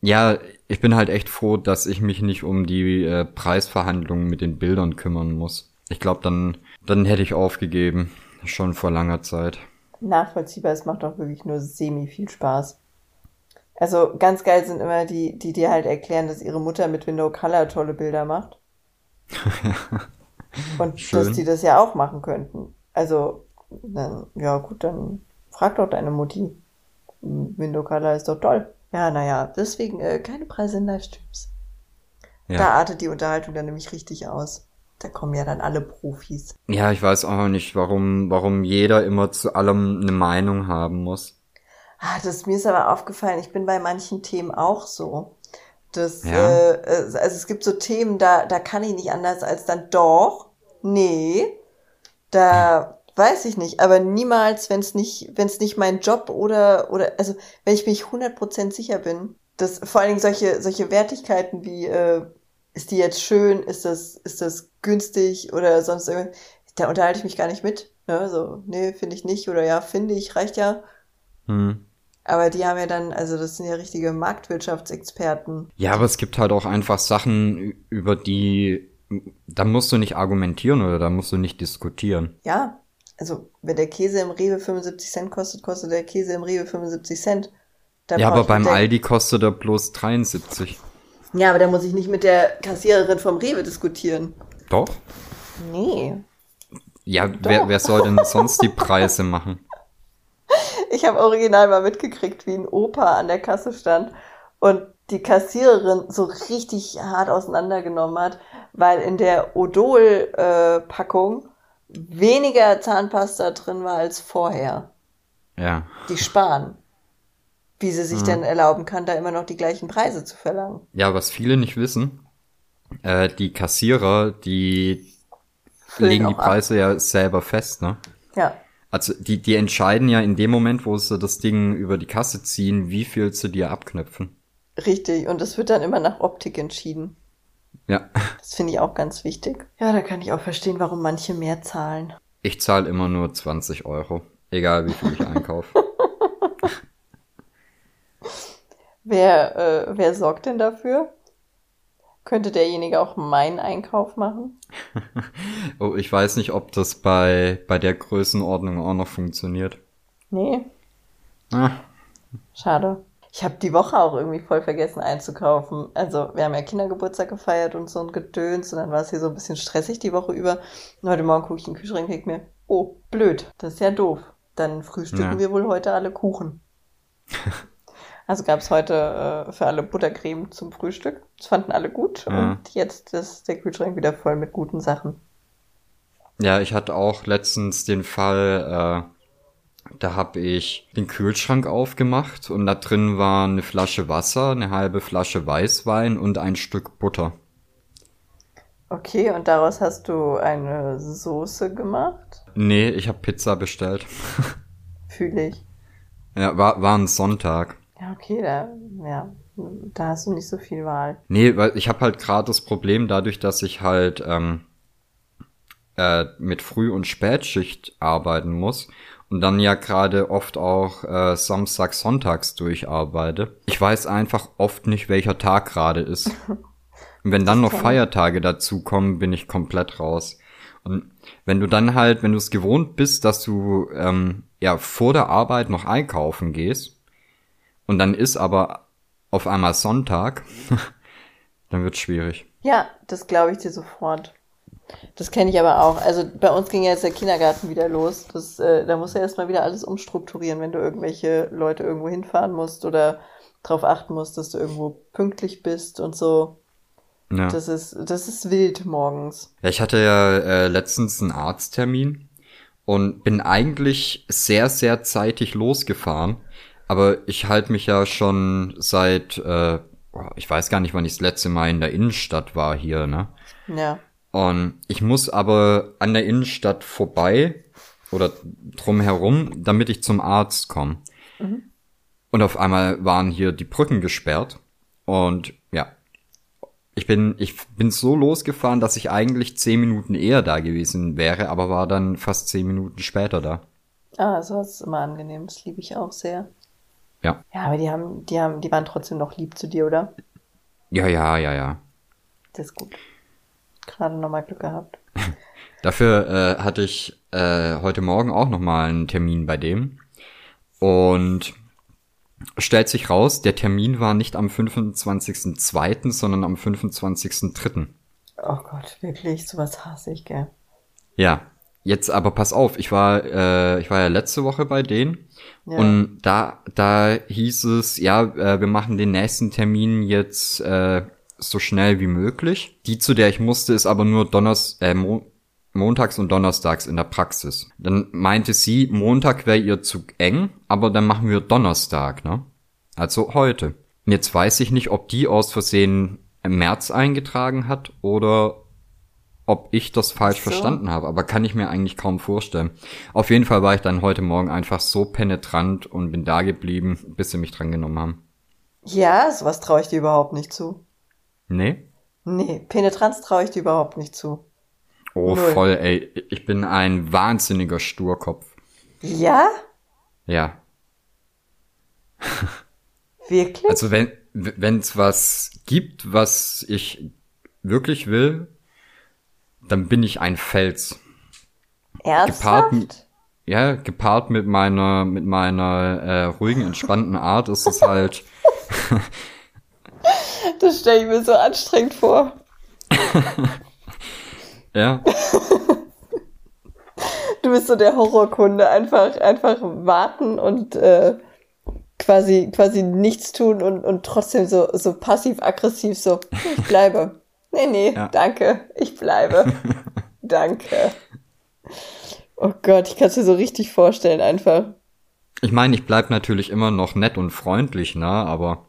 Ja, ich bin halt echt froh, dass ich mich nicht um die äh, Preisverhandlungen mit den Bildern kümmern muss. Ich glaube, dann, dann hätte ich aufgegeben. Schon vor langer Zeit. Nachvollziehbar, es macht auch wirklich nur semi viel Spaß. Also ganz geil sind immer die, die dir halt erklären, dass ihre Mutter mit Window Color tolle Bilder macht. [LAUGHS] Und Schön. dass die das ja auch machen könnten. Also, dann, ja gut, dann frag doch deine Mutti. Window Color ist doch toll. Ja, naja, deswegen äh, keine Preise in Livestreams. Ja. Da artet die Unterhaltung dann nämlich richtig aus. Da kommen ja dann alle Profis. Ja, ich weiß auch nicht, warum, warum jeder immer zu allem eine Meinung haben muss. Ah, das mir ist aber aufgefallen, ich bin bei manchen Themen auch so. Das, Ja. äh, äh, also es gibt so Themen, da, da kann ich nicht anders als dann doch, nee, da weiß ich nicht, aber niemals, wenn es nicht, wenn es nicht mein Job oder, oder, also wenn ich mich 100% sicher bin, dass vor allen Dingen solche, solche Wertigkeiten wie, äh, ist die jetzt schön, ist das, ist das günstig oder sonst irgendwas, da unterhalte ich mich gar nicht mit. Ne? So, nee, finde ich nicht oder ja, finde ich, reicht ja. Hm. Aber die haben ja dann, also das sind ja richtige Marktwirtschaftsexperten. Ja, aber es gibt halt auch einfach Sachen, über die, da musst du nicht argumentieren oder da musst du nicht diskutieren. Ja, also wenn der Käse im Rewe 75 Cent kostet, kostet der Käse im Rewe 75 Cent. Da ja, aber beim Aldi kostet er bloß 73. Ja, aber da muss ich nicht mit der Kassiererin vom Rewe diskutieren. Doch? Nee. Ja, wer, wer soll denn sonst die Preise machen? [LAUGHS] Ich habe original mal mitgekriegt, wie ein Opa an der Kasse stand und die Kassiererin so richtig hart auseinandergenommen hat, weil in der Odol-Packung weniger Zahnpasta drin war als vorher. Ja. Die sparen. Wie sie sich denn erlauben kann, da immer noch die gleichen Preise zu verlangen. Ja, was viele nicht wissen, äh, die Kassierer, die Füllen legen die auch ab. Preise ja selber fest, ne? Ja. Also die, die entscheiden ja in dem Moment, wo sie das Ding über die Kasse ziehen, wie viel sie dir abknöpfen. Richtig. Und es wird dann immer nach Optik entschieden. Ja. Das finde ich auch ganz wichtig. Ja, da kann ich auch verstehen, warum manche mehr zahlen. Ich zahle immer nur 20 Euro. Egal wie viel ich einkaufe. [LAUGHS] Wer, äh, wer sorgt denn dafür? Könnte derjenige auch meinen Einkauf machen? [LAUGHS] Oh, ich weiß nicht, ob das bei, bei der Größenordnung auch noch funktioniert. Nee, Ah, schade. Ich habe die Woche auch irgendwie voll vergessen einzukaufen. Also wir haben ja Kindergeburtstag gefeiert und so ein Gedöns und dann war es hier so ein bisschen stressig die Woche über. Und heute Morgen gucke ich in den Kühlschrank und denke mir, oh, blöd, das ist ja doof. Dann frühstücken Ja. wir wohl heute alle Kuchen. [LAUGHS] Also gab es heute äh, für alle Buttercreme zum Frühstück. Das fanden alle gut Ja. und jetzt ist der Kühlschrank wieder voll mit guten Sachen. Ja, ich hatte auch letztens den Fall, äh, da habe ich den Kühlschrank aufgemacht und da drin war eine Flasche Wasser, eine halbe Flasche Weißwein und ein Stück Butter. Okay, und daraus hast du eine Soße gemacht? Nee, ich habe Pizza bestellt. [LAUGHS] Fühle ich. Ja, war, war ein Sonntag. Ja, okay, da, ja, da hast du nicht so viel Wahl. Nee, weil ich habe halt gerade das Problem, dadurch, dass ich halt ähm, äh, mit Früh- und Spätschicht arbeiten muss und dann ja gerade oft auch äh, Samstag, Sonntags durcharbeite. Ich weiß einfach oft nicht, welcher Tag gerade ist. [LAUGHS] Und wenn dann noch. Feiertage dazukommen, bin ich komplett raus. Und wenn du dann halt, wenn du es gewohnt bist, dass du ähm, ja vor der Arbeit noch einkaufen gehst und dann ist aber auf einmal Sonntag, [LAUGHS] dann wird's schwierig. Ja, das glaube ich dir sofort. Das kenne ich aber auch. Also bei uns ging ja jetzt der Kindergarten wieder los. Das, äh, da musst du erstmal wieder alles umstrukturieren, wenn du irgendwelche Leute irgendwo hinfahren musst oder darauf achten musst, dass du irgendwo pünktlich bist und so. Ja. Das ist, das ist wild morgens. Ja, ich hatte ja äh, letztens einen Arzttermin und bin eigentlich sehr, sehr zeitig losgefahren. Aber ich halte mich ja schon seit, äh, ich weiß gar nicht, wann ich das letzte Mal in der Innenstadt war hier, ne? Ja. Und ich muss aber an der Innenstadt vorbei oder drumherum, damit ich zum Arzt komme. Und auf einmal waren hier die Brücken gesperrt. Und ja, ich bin, ich bin so losgefahren, dass ich eigentlich zehn Minuten eher da gewesen wäre, aber war dann fast zehn Minuten später da. Ah, sowas ist immer angenehm. Das liebe ich auch sehr. Ja. Ja, aber die haben, die haben, die waren trotzdem noch lieb zu dir, oder? Ja, ja, ja, ja. Das ist gut. Gerade nochmal Glück gehabt. [LAUGHS] Dafür äh, hatte ich äh, heute Morgen auch nochmal einen Termin bei dem. Und stellt sich raus, der Termin war nicht am 25.02., sondern am 25.03. Oh Gott, wirklich, sowas hasse ich, gell? Ja, jetzt aber pass auf, ich war, äh, ich war ja letzte Woche bei denen Ja. und da, da hieß es, ja, äh, wir machen den nächsten Termin jetzt äh, so schnell wie möglich. Die, zu der ich musste, ist aber nur Donners, äh, Mo montags und donnerstags in der Praxis. Dann meinte sie, Montag wäre ihr zu eng, aber dann machen wir Donnerstag, ne? Also heute. Und jetzt weiß ich nicht, ob die aus Versehen im März eingetragen hat oder ob ich das falsch So. verstanden habe, aber kann ich mir eigentlich kaum vorstellen. Auf jeden Fall war ich dann heute Morgen einfach so penetrant und bin da geblieben, bis sie mich dran genommen haben. Ja, sowas traue ich dir überhaupt nicht zu. Nee? Nee, Penetranz traue ich dir überhaupt nicht zu. Oh, Null. voll, ey. Ich bin ein wahnsinniger Sturkopf. Ja? Ja. Wirklich? Also wenn wenn's was gibt, was ich wirklich will, dann bin ich ein Fels. gepaart Ernsthaft? Ja, gepaart mit meiner mit meiner äh, ruhigen, entspannten Art ist es halt [LAUGHS] Das stelle ich mir so anstrengend vor. [LAUGHS] Ja. Du bist so der Horrorkunde, einfach, einfach warten und äh, quasi, quasi nichts tun und, und trotzdem so, so passiv-aggressiv so, ich bleibe. Nee, nee, Ja. danke, ich bleibe. [LAUGHS] danke. Oh Gott, ich kann es mir so richtig vorstellen, einfach. Ich meine, ich bleib natürlich immer noch nett und freundlich, ne, aber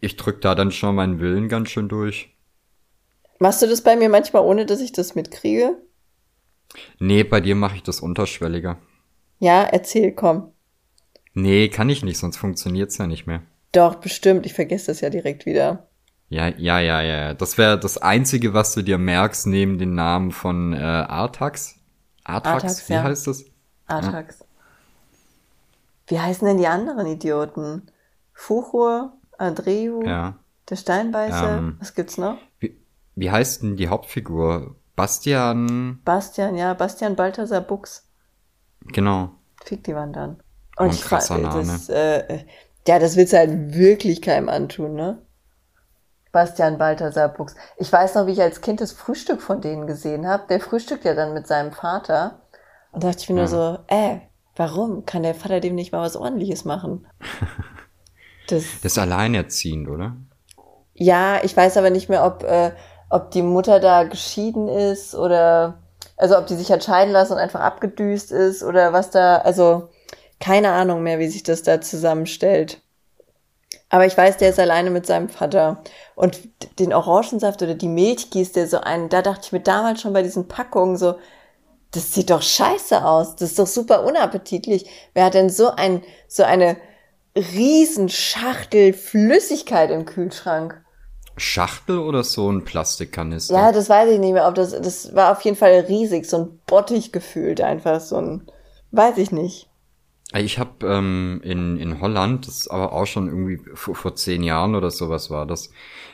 ich drück da dann schon meinen Willen ganz schön durch. Machst du das bei mir manchmal, ohne dass ich das mitkriege? Nee, bei dir mache ich das unterschwelliger. Ja, erzähl, komm. Nee, kann ich nicht, sonst funktioniert's ja nicht mehr. Doch, bestimmt, ich vergesse das ja direkt wieder. Ja, ja, ja, ja. ja. Das wäre das Einzige, was du dir merkst, neben den Namen von äh, Artax. Artax, Artax, wie ja. heißt das? Artax. Wie heißen denn die anderen Idioten? Fuchur, Adreu, Ja. der Steinbeißer, Ähm. was gibt's noch? Wie, wie heißt denn die Hauptfigur? Bastian, Bastian, ja, Bastian Balthasar Buchs. genau. Fick die Wandern. Oh, ein ich krasser fra- Name. Das, äh, ja, das willst du halt wirklich keinem antun, ne? Bastian Balthasar Buchs. Ich weiß noch, wie ich als Kind das Frühstück von denen gesehen habe. Der frühstückt ja dann mit seinem Vater. Und dachte ich mir nur so, äh, warum kann der Vater dem nicht mal was ordentliches machen? [LAUGHS] Das, Der ist alleinerziehend, oder? ja, ich weiß aber nicht mehr, ob, äh, ob die Mutter da geschieden ist oder, also ob die sich hat scheiden lassen und einfach abgedüst ist oder was da, also keine Ahnung mehr, wie sich das da zusammenstellt. Aber ich weiß, der ist alleine mit seinem Vater. Und den Orangensaft oder die Milch gießt der so ein. Da dachte ich mir damals schon bei diesen Packungen so, das sieht doch scheiße aus. Das ist doch super unappetitlich. Wer hat denn so ein, so eine Riesenschachtel Flüssigkeit im Kühlschrank? Schachtel oder so ein Plastikkanister? Ja, das weiß ich nicht mehr, ob das, das war auf jeden Fall riesig, so ein Bottich gefühlt einfach, so ein, weiß ich nicht. Ich habe ähm, in, in Holland, das ist aber auch schon irgendwie vor, vor zehn Jahren oder sowas war das,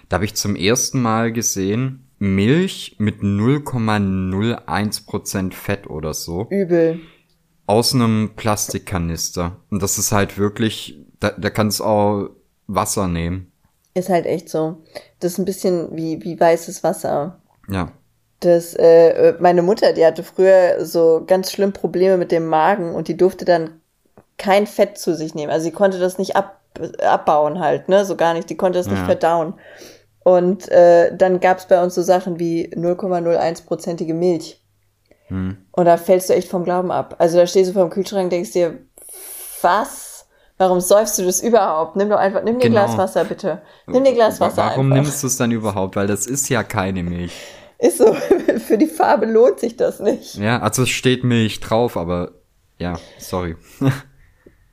da habe ich zum ersten Mal gesehen, Milch mit 0,01% Fett oder so Übel. aus einem Plastikkanister. Und das ist halt wirklich, da, da kannst auch Wasser nehmen. Ist halt echt so. Das ist ein bisschen wie, wie weißes Wasser. Ja. Das, äh, meine Mutter, die hatte früher so ganz schlimm Probleme mit dem Magen und die durfte dann kein Fett zu sich nehmen. Also sie konnte das nicht ab, abbauen halt, ne? So gar nicht. Die konnte das nicht Ja. verdauen. Und äh, dann gab's bei uns so Sachen wie 0,01-prozentige Milch. Hm. Und da fällst du echt vom Glauben ab. Also da stehst du vor dem Kühlschrank und denkst dir, was? Warum säufst du das überhaupt? Nimm doch einfach, nimm dir ein Genau. Glas Wasser, bitte. Nimm dir ein Glas Wasser Warum einfach. nimmst du es dann überhaupt? Weil das ist ja keine Milch. Ist so, [LAUGHS] für die Farbe lohnt sich das nicht. Ja, also es steht Milch drauf, aber ja, sorry. [LAUGHS]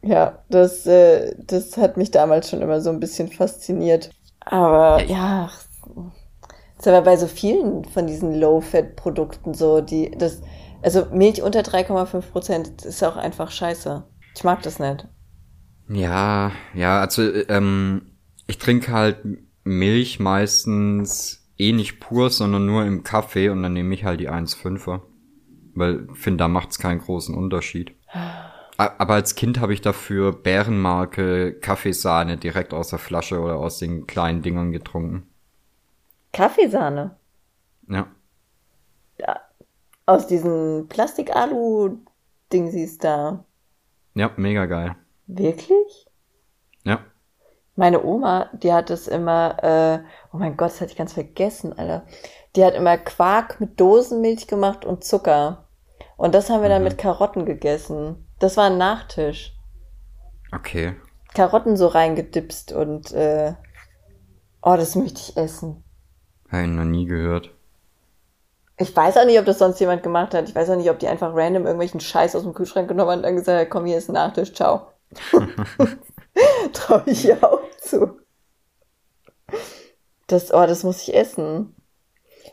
Ja, das, äh, das hat mich damals schon immer so ein bisschen fasziniert. Aber ja, ist aber bei so vielen von diesen Low-Fat-Produkten so, die, das, also Milch unter 3,5 Prozent ist auch einfach scheiße. Ich mag das nicht. Ja, ja, also ähm, ich trinke halt Milch meistens eh nicht pur, sondern nur im Kaffee und dann nehme ich halt die 1,5er. Weil ich finde, da macht's keinen großen Unterschied. [SIGHS] Aber als Kind habe ich dafür Bärenmarke Kaffeesahne direkt aus der Flasche oder aus den kleinen Dingern getrunken. Kaffeesahne. Ja. Aus diesen Plastik-Alu-Dingsies da. Ja, mega geil. Wirklich? Ja. Meine Oma, die hat es immer, äh, oh mein Gott, das hatte ich ganz vergessen, Alter. Die hat immer Quark mit Dosenmilch gemacht und Zucker. Und das haben wir dann Mhm. mit Karotten gegessen. Das war ein Nachtisch. Okay. Karotten so reingedipst und, äh, oh, das möchte ich essen. Habe ich noch nie gehört. Ich weiß auch nicht, ob das sonst jemand gemacht hat. Ich weiß auch nicht, ob die einfach random irgendwelchen Scheiß aus dem Kühlschrank genommen haben und dann gesagt hat, komm, hier ist ein Nachtisch, ciao. [LAUGHS] Traue ich ihr auch zu. Das, oh, das muss ich essen.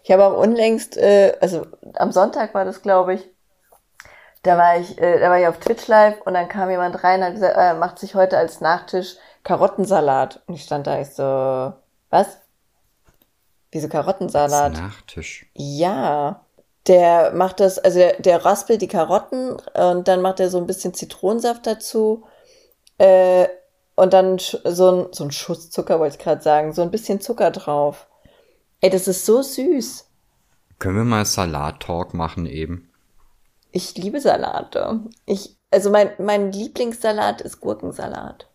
Ich habe auch unlängst, äh, also am Sonntag war das, glaube ich, da war ich, äh, da war ich auf Twitch live und dann kam jemand rein und hat gesagt, äh, macht sich heute als Nachtisch Karottensalat. Und ich stand da, ich so, was? Wieso Karottensalat? ein Nachtisch. Ja, der macht das, also der, der raspelt die Karotten und dann macht er so ein bisschen Zitronensaft dazu äh, und dann so ein, so ein Schuss Zucker, wollte ich gerade sagen, so ein bisschen Zucker drauf. Ey, das ist so süß. Können wir mal Salat-Talk machen eben? Ich liebe Salate. Ich, also mein, mein Lieblingssalat ist Gurkensalat.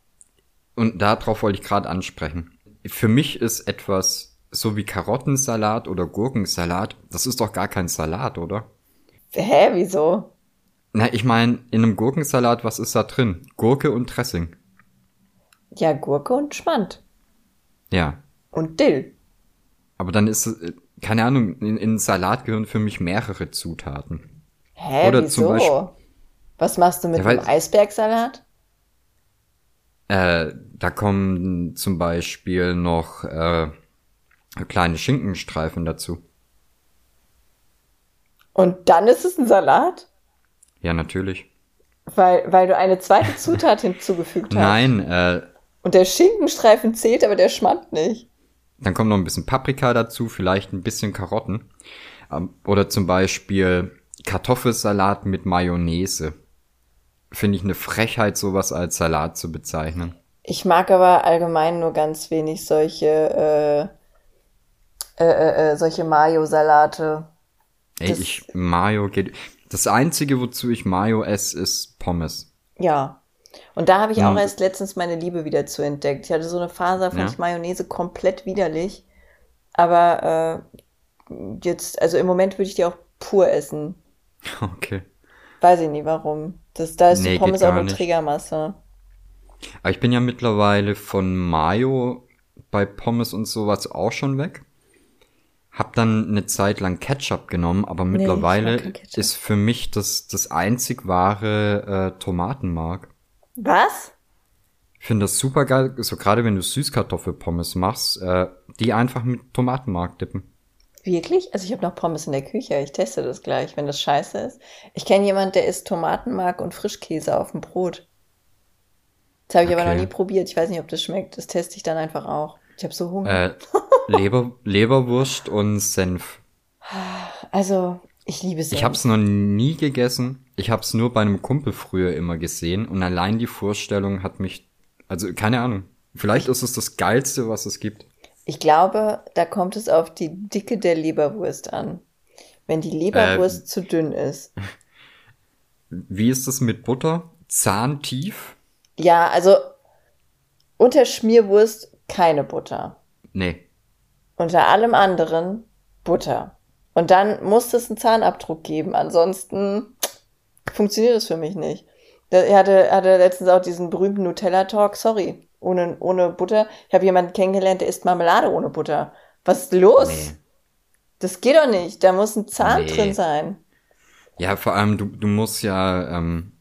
Und darauf wollte ich gerade ansprechen. Für mich ist etwas so wie Karottensalat oder Gurkensalat, das ist doch gar kein Salat, oder? Hä, wieso? Na, ich meine, in einem Gurkensalat, was ist da drin? Gurke und Dressing. Ja, Gurke und Schmand. Ja. Und Dill. Aber dann ist, es, keine Ahnung, in, in Salat gehören für mich mehrere Zutaten. Hä, Oder wieso? zum Beispiel- Was machst du mit Ja, dem Eisbergsalat? Äh, da kommen zum Beispiel noch äh, kleine Schinkenstreifen dazu. Und dann ist es ein Salat? Ja, natürlich. Weil, weil du eine zweite Zutat [LAUGHS] hinzugefügt hast. Nein, äh, Und der Schinkenstreifen zählt, aber der Schmand nicht. dann kommt noch ein bisschen Paprika dazu, vielleicht ein bisschen Karotten. Ähm, oder zum Beispiel Kartoffelsalat mit Mayonnaise. Finde ich eine Frechheit, sowas als Salat zu bezeichnen. Ich mag aber allgemein nur ganz wenig solche, äh, äh, äh, äh, solche Mayo-Salate. Ey, Das- ich, Mayo geht. Das einzige, wozu ich Mayo esse, ist Pommes. Ja. Und da habe ich auch Hm. erst letztens meine Liebe wieder zu entdeckt. Ich hatte so eine Phase, fand Ja. ich Mayonnaise komplett widerlich. Aber äh, jetzt, also im Moment würde ich die auch pur essen. [LAUGHS] Okay. Weiß ich nicht warum. Das, da ist Nee, die Pommes auch eine. Trägermasse. Aber ich bin ja mittlerweile von Mayo bei Pommes und sowas auch schon weg. Hab dann eine Zeit lang Ketchup genommen, aber mittlerweile Ketchup. ist für mich das, das einzig wahre äh, Tomatenmark. Was? Ich finde das super geil, so gerade wenn du Süßkartoffelpommes machst, äh, die einfach mit Tomatenmark dippen. Wirklich? Also ich habe noch Pommes in der Küche. Ich teste das gleich, wenn das scheiße ist. Ich kenne jemanden, der isst Tomatenmark und Frischkäse auf dem Brot. Das habe ich aber Okay. noch nie probiert. Ich weiß nicht, ob das schmeckt. Das teste ich dann einfach auch. Ich habe so Hunger. Äh, Leber, [LAUGHS] Leberwurst und Senf. Also, ich liebe es. Ich hab's noch nie gegessen. Ich hab's nur bei einem Kumpel früher immer gesehen und allein die Vorstellung hat mich, also keine Ahnung. Vielleicht ist es das geilste, was es gibt. Ich glaube, da kommt es auf die Dicke der Leberwurst an. Wenn die Leberwurst Ähm. zu dünn ist. Wie ist es mit Butter? Zahntief? Ja, also unter Schmierwurst keine Butter. Nee. Unter allem anderen Butter. Und dann muss es einen Zahnabdruck geben. Ansonsten funktioniert das für mich nicht. Er hatte, er hatte letztens auch diesen berühmten Nutella-Talk. Sorry, ohne, ohne Butter. Ich habe jemanden kennengelernt, der isst Marmelade ohne Butter. Was ist los? Nee. Das geht doch nicht. Da muss ein Zahn Nee. drin sein. Ja, vor allem, du, du musst ja, ähm,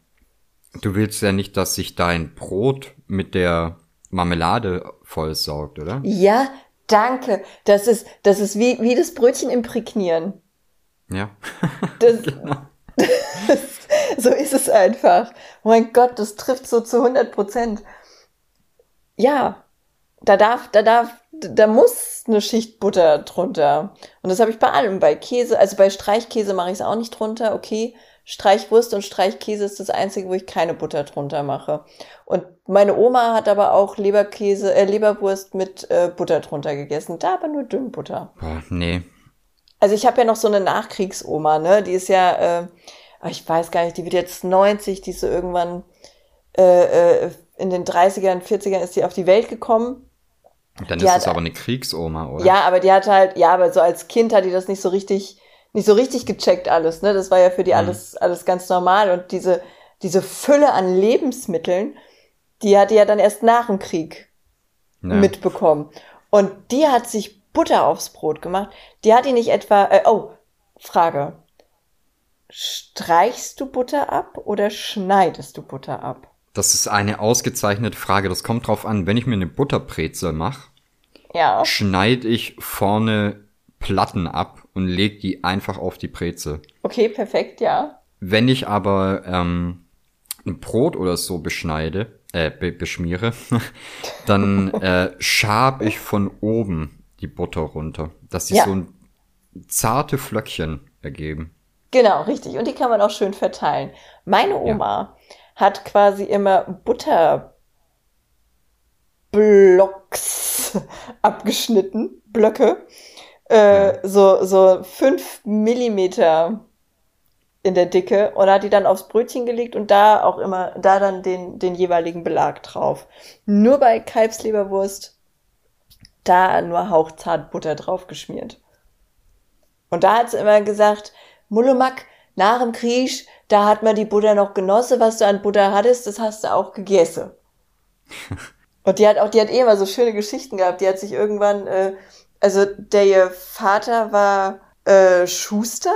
du willst ja nicht, dass sich dein Brot mit der Marmelade vollsaugt, oder? Ja, danke. Das ist, das ist wie, wie das Brötchen imprägnieren. Ja. [LAUGHS] Das, [LAUGHS] [LAUGHS] das, so ist es einfach. Oh mein Gott, das trifft so zu 100 Prozent. Ja, da darf, da darf, da muss eine Schicht Butter drunter. Und das habe ich bei allem. Bei Käse, also bei Streichkäse mache ich es auch nicht drunter. Okay, Streichwurst und Streichkäse ist das einzige, wo ich keine Butter drunter mache. Und meine Oma hat aber auch Leberkäse, äh, Leberwurst mit äh, Butter drunter gegessen. Da aber nur dünn Butter. Boah, nee. Also ich habe ja noch so eine Nachkriegsoma, ne? Die ist ja, äh, ich weiß gar nicht, die wird jetzt 90, die ist so irgendwann äh, äh, in den 30ern, 40ern ist die auf die Welt gekommen. Dann Die ist es aber eine Kriegsoma, oder? Ja, aber die hat halt, ja, aber so als Kind hat die das nicht so richtig, nicht so richtig gecheckt alles, ne? Das war ja für die Mhm. alles, alles ganz normal und diese, diese Fülle an Lebensmitteln, die hat die ja dann erst nach dem Krieg Ja. mitbekommen. Und die hat sich Butter aufs Brot gemacht. Die hat die nicht etwa, äh, oh, Frage. Streichst du Butter ab oder schneidest du Butter ab? Das ist eine ausgezeichnete Frage. Das kommt drauf an. Wenn ich mir eine Butterbrezel mache, Ja. schneide ich vorne Platten ab und leg die einfach auf die Brezel. Okay, perfekt, ja. Wenn ich aber ähm, ein Brot oder so beschneide, äh, be beschmiere, [LAUGHS] dann äh, schab ich von oben die Butter runter, dass sie Ja. so ein zarte Flöckchen ergeben. Genau, richtig. Und die kann man auch schön verteilen. Meine Oma hat quasi immer Butterblocks [LAUGHS] abgeschnitten, Blöcke, Äh. So, so fünf Millimeter in der Dicke und hat die dann aufs Brötchen gelegt und da auch immer, da dann den, den jeweiligen Belag drauf. Nur bei Kalbsleberwurst, da nur hauchzart Butter drauf geschmiert. Und da hat sie immer gesagt, Mullemak, nach dem Krieg, da hat man die Butter noch genossen, was du an Butter hattest, das hast du auch gegessen. [LAUGHS] und die hat auch, die hat eh immer so schöne Geschichten gehabt. Die hat sich irgendwann, äh, also der ihr Vater war äh, Schuster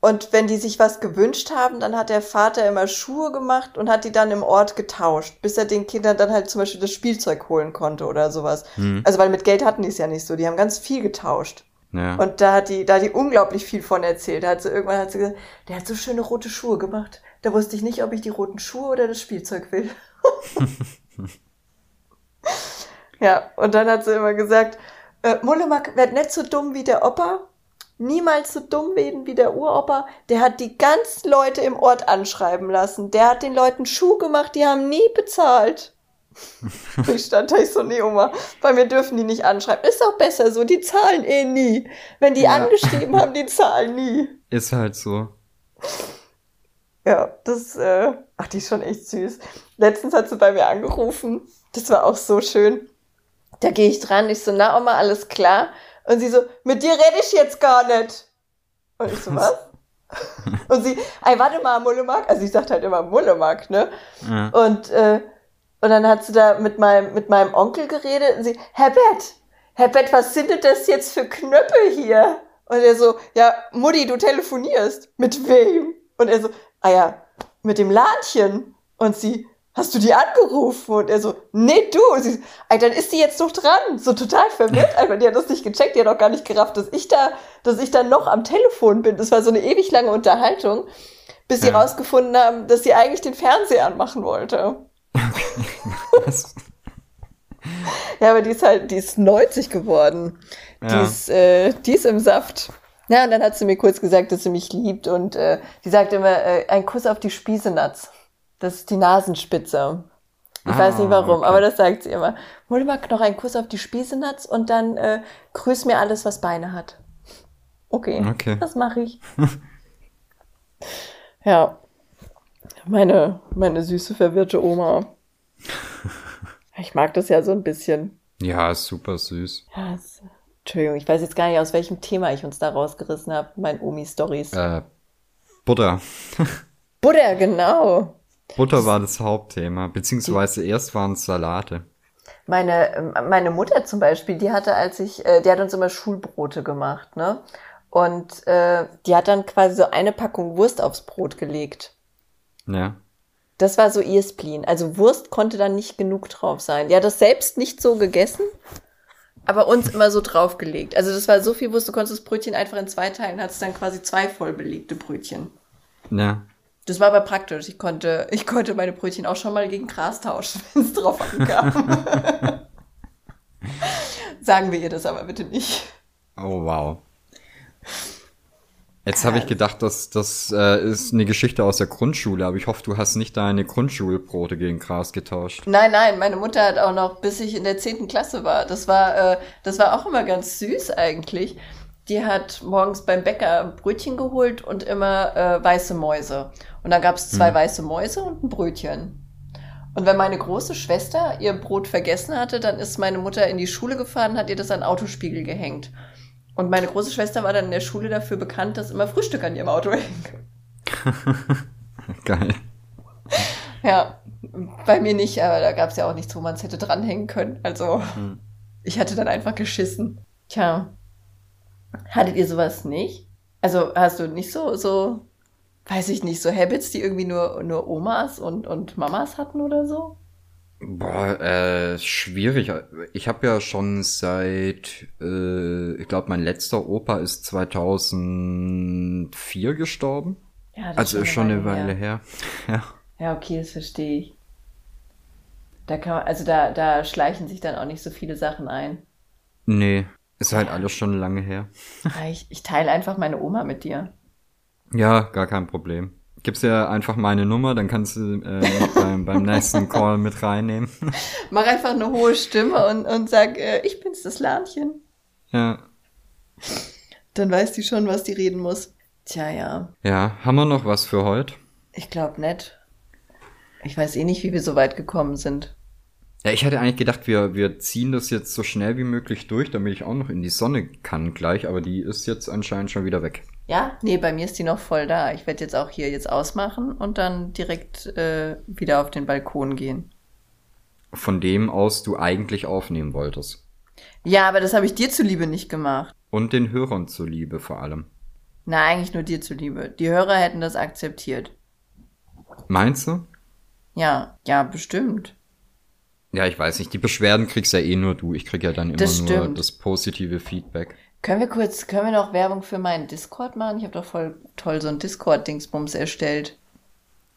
und wenn die sich was gewünscht haben, dann hat der Vater immer Schuhe gemacht und hat die dann im Ort getauscht, bis er den Kindern dann halt zum Beispiel das Spielzeug holen konnte oder sowas. Hm. Also weil mit Geld hatten die es ja nicht so, die haben ganz viel getauscht. Ja. Und da hat die, da hat die unglaublich viel von erzählt. Da hat sie irgendwann hat sie gesagt, der hat so schöne rote Schuhe gemacht. Da wusste ich nicht, ob ich die roten Schuhe oder das Spielzeug will. [LAUGHS] ja, und dann hat sie immer gesagt, äh, Mullemark werd nicht so dumm wie der Opa, niemals so dumm werden wie der Uropa. Der hat die ganzen Leute im Ort anschreiben lassen. Der hat den Leuten Schuh gemacht, die haben nie bezahlt. Ich stand da ich so, nee, Oma, bei mir dürfen die nicht anschreiben. Ist auch besser so, die zahlen eh nie. Wenn die ja. angeschrieben haben, die zahlen nie. Ist halt so. Ja, das, äh, ach, die ist schon echt süß. Letztens hat sie bei mir angerufen. Das war auch so schön. Da gehe ich dran, ich so, na Oma, alles klar? Und sie so, mit dir rede ich jetzt gar nicht. Und ich so, was? und sie, ey, warte mal, Mullemark. Also ich sagte halt immer Mullemark, ne? Ja. Und, äh, und dann hat sie da mit meinem, mit meinem Onkel geredet und sie, Herr Bett, Herr Bett, was sind denn das jetzt für Knöpfe hier? Und er so, ja, Mutti, du telefonierst. Mit wem? Und er so, ah ja, mit dem Ladchen. Und sie, hast du die angerufen? Und er so, nee, du. Und sie so, dann ist die jetzt doch dran. So total verwirrt einfach. Die hat das nicht gecheckt, die hat auch gar nicht gerafft, dass ich da, dass ich da noch am Telefon bin. Das war so eine ewig lange Unterhaltung, bis sie ja. rausgefunden haben, dass sie eigentlich den Fernseher anmachen wollte. [LAUGHS] Was? ja, aber die ist halt, die ist 90 geworden. Ja. Die, ist, äh, die ist im Saft. Ja, und dann hat sie mir kurz gesagt, dass sie mich liebt und äh, die sagt immer, äh, ein Kuss auf die Spießenatz. Das ist die Nasenspitze. Ich ah, weiß nicht ah, warum, okay. aber das sagt sie immer. Hol mal noch einen Kuss auf die Spießenatz und dann äh, grüß mir alles, was Beine hat. Okay, okay. das mache ich. [LAUGHS] ja, meine, meine süße, verwirrte Oma. [LAUGHS] Ich mag das ja so ein bisschen. Ja, ist super süß. Ja, ist, Entschuldigung, ich weiß jetzt gar nicht, aus welchem Thema ich uns da rausgerissen habe, mein Omi-Stories. Äh, Butter. [LAUGHS] Butter, genau. Butter war das Hauptthema, beziehungsweise die, erst waren es Salate. Meine, meine Mutter zum Beispiel, die hatte, als ich, äh, die hat uns immer Schulbrote gemacht, ne? Und äh, die hat dann quasi so eine Packung Wurst aufs Brot gelegt. Ja. Das war so ihr Spleen. Also Wurst konnte dann nicht genug drauf sein. Die hat das selbst nicht so gegessen, aber uns immer so draufgelegt. Also das war so viel Wurst, du konntest das Brötchen einfach in zwei teilen, hattest dann quasi zwei voll belegte Brötchen. Ja. Das war aber praktisch. Ich konnte, ich konnte meine Brötchen auch schon mal gegen Gras tauschen, [LAUGHS] wenn es drauf ankam. [LAUGHS] Sagen wir ihr das aber bitte nicht. Oh, wow. Jetzt habe ich gedacht, dass das äh, ist eine Geschichte aus der Grundschule, aber ich hoffe, du hast nicht deine Grundschulbrote gegen Gras getauscht. Nein, nein, meine Mutter hat auch noch, bis ich in der zehnten Klasse war, das war, äh, das war auch immer ganz süß eigentlich die hat morgens beim Bäcker Brötchen geholt und immer äh, weiße Mäuse. Und dann gab es zwei hm. weiße Mäuse und ein Brötchen. Und wenn meine große Schwester ihr Brot vergessen hatte, dann ist meine Mutter in die Schule gefahren und hat ihr das an Autospiegel gehängt. Und meine große Schwester war dann in der Schule dafür bekannt, dass immer Frühstück an ihrem Auto [LAUGHS] hing. Geil. Ja, bei mir nicht, aber da gab es ja auch nichts, wo man es hätte dranhängen können. Also, hm. ich hatte dann einfach geschissen. Tja. Hattet ihr sowas nicht? Also hast du nicht so, so, weiß ich nicht, so Habits, die irgendwie nur, nur Omas und, und Mamas hatten oder so? Boah, äh, schwierig. Ich habe ja schon seit, äh, ich glaube, mein letzter Opa ist 2004 gestorben. Ja, das also ist schon eine Weile, her. her. [LAUGHS] ja. Ja, okay, das verstehe ich. Da kann man, also da, da schleichen sich dann auch nicht so viele Sachen ein. Nee, ist halt alles schon lange her. Ich, ich teile einfach meine Oma mit dir. Ja, gar kein Problem. Gib's ja einfach meine Nummer, dann kannst du äh, beim, beim nächsten Call mit reinnehmen. [LAUGHS] Mach einfach eine hohe Stimme und, und sag, äh, ich bin's, das Lahnchen. Ja. Dann weiß die schon, was die reden muss. Tja, ja. Ja, haben wir noch was für heute? Ich glaube nicht. Ich weiß eh nicht, wie wir so weit gekommen sind. Ja, ich hätte eigentlich gedacht, wir, wir ziehen das jetzt so schnell wie möglich durch, damit ich auch noch in die Sonne kann gleich, aber die ist jetzt anscheinend schon wieder weg. Ja, nee, bei mir ist die noch voll da. Ich werde jetzt auch hier jetzt ausmachen und dann direkt äh, wieder auf den Balkon gehen. Von dem aus du eigentlich aufnehmen wolltest. Ja, aber das habe ich dir zuliebe nicht gemacht. Und den Hörern zuliebe vor allem. Na, eigentlich nur dir zuliebe. Die Hörer hätten das akzeptiert. Meinst du? Ja, ja, bestimmt. Ja, ich weiß nicht. Die Beschwerden kriegst ja eh nur du. Ich krieg ja dann immer Das nur das positive Feedback. Können wir kurz, können wir noch Werbung für meinen Discord machen? Ich habe doch voll toll so ein Discord-Dingsbums erstellt.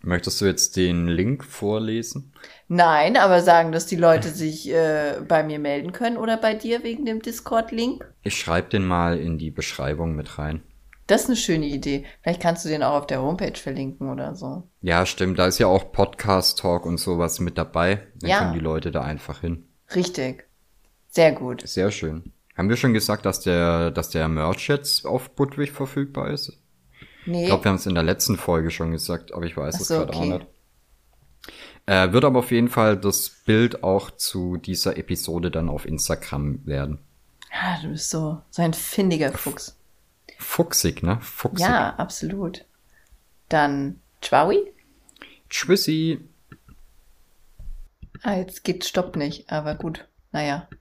Möchtest du jetzt den Link vorlesen? Nein, aber sagen, dass die Leute sich äh, bei mir melden können oder bei dir wegen dem Discord-Link. Ich schreibe den mal in die Beschreibung mit rein. Das ist eine schöne Idee. Vielleicht kannst du den auch auf der Homepage verlinken oder so. Ja, stimmt. Da ist ja auch Podcast-Talk und sowas mit dabei. Dann Ja. können die Leute da einfach hin. Richtig. Sehr gut. Sehr schön. Haben wir schon gesagt, dass der, dass der Merch jetzt auf Budwig verfügbar ist? Nee. Ich glaube, wir haben es in der letzten Folge schon gesagt, aber ich weiß es so, gerade okay. auch nicht. Äh, wird aber auf jeden Fall das Bild auch zu dieser Episode dann auf Instagram werden. ah, du bist so, so ein findiger Fuchs. Fuchsig, ne? Fuchsig. Ja, absolut. Dann, Tschwaui? Tschüssi. Ah, jetzt geht Stopp nicht, aber gut. Naja.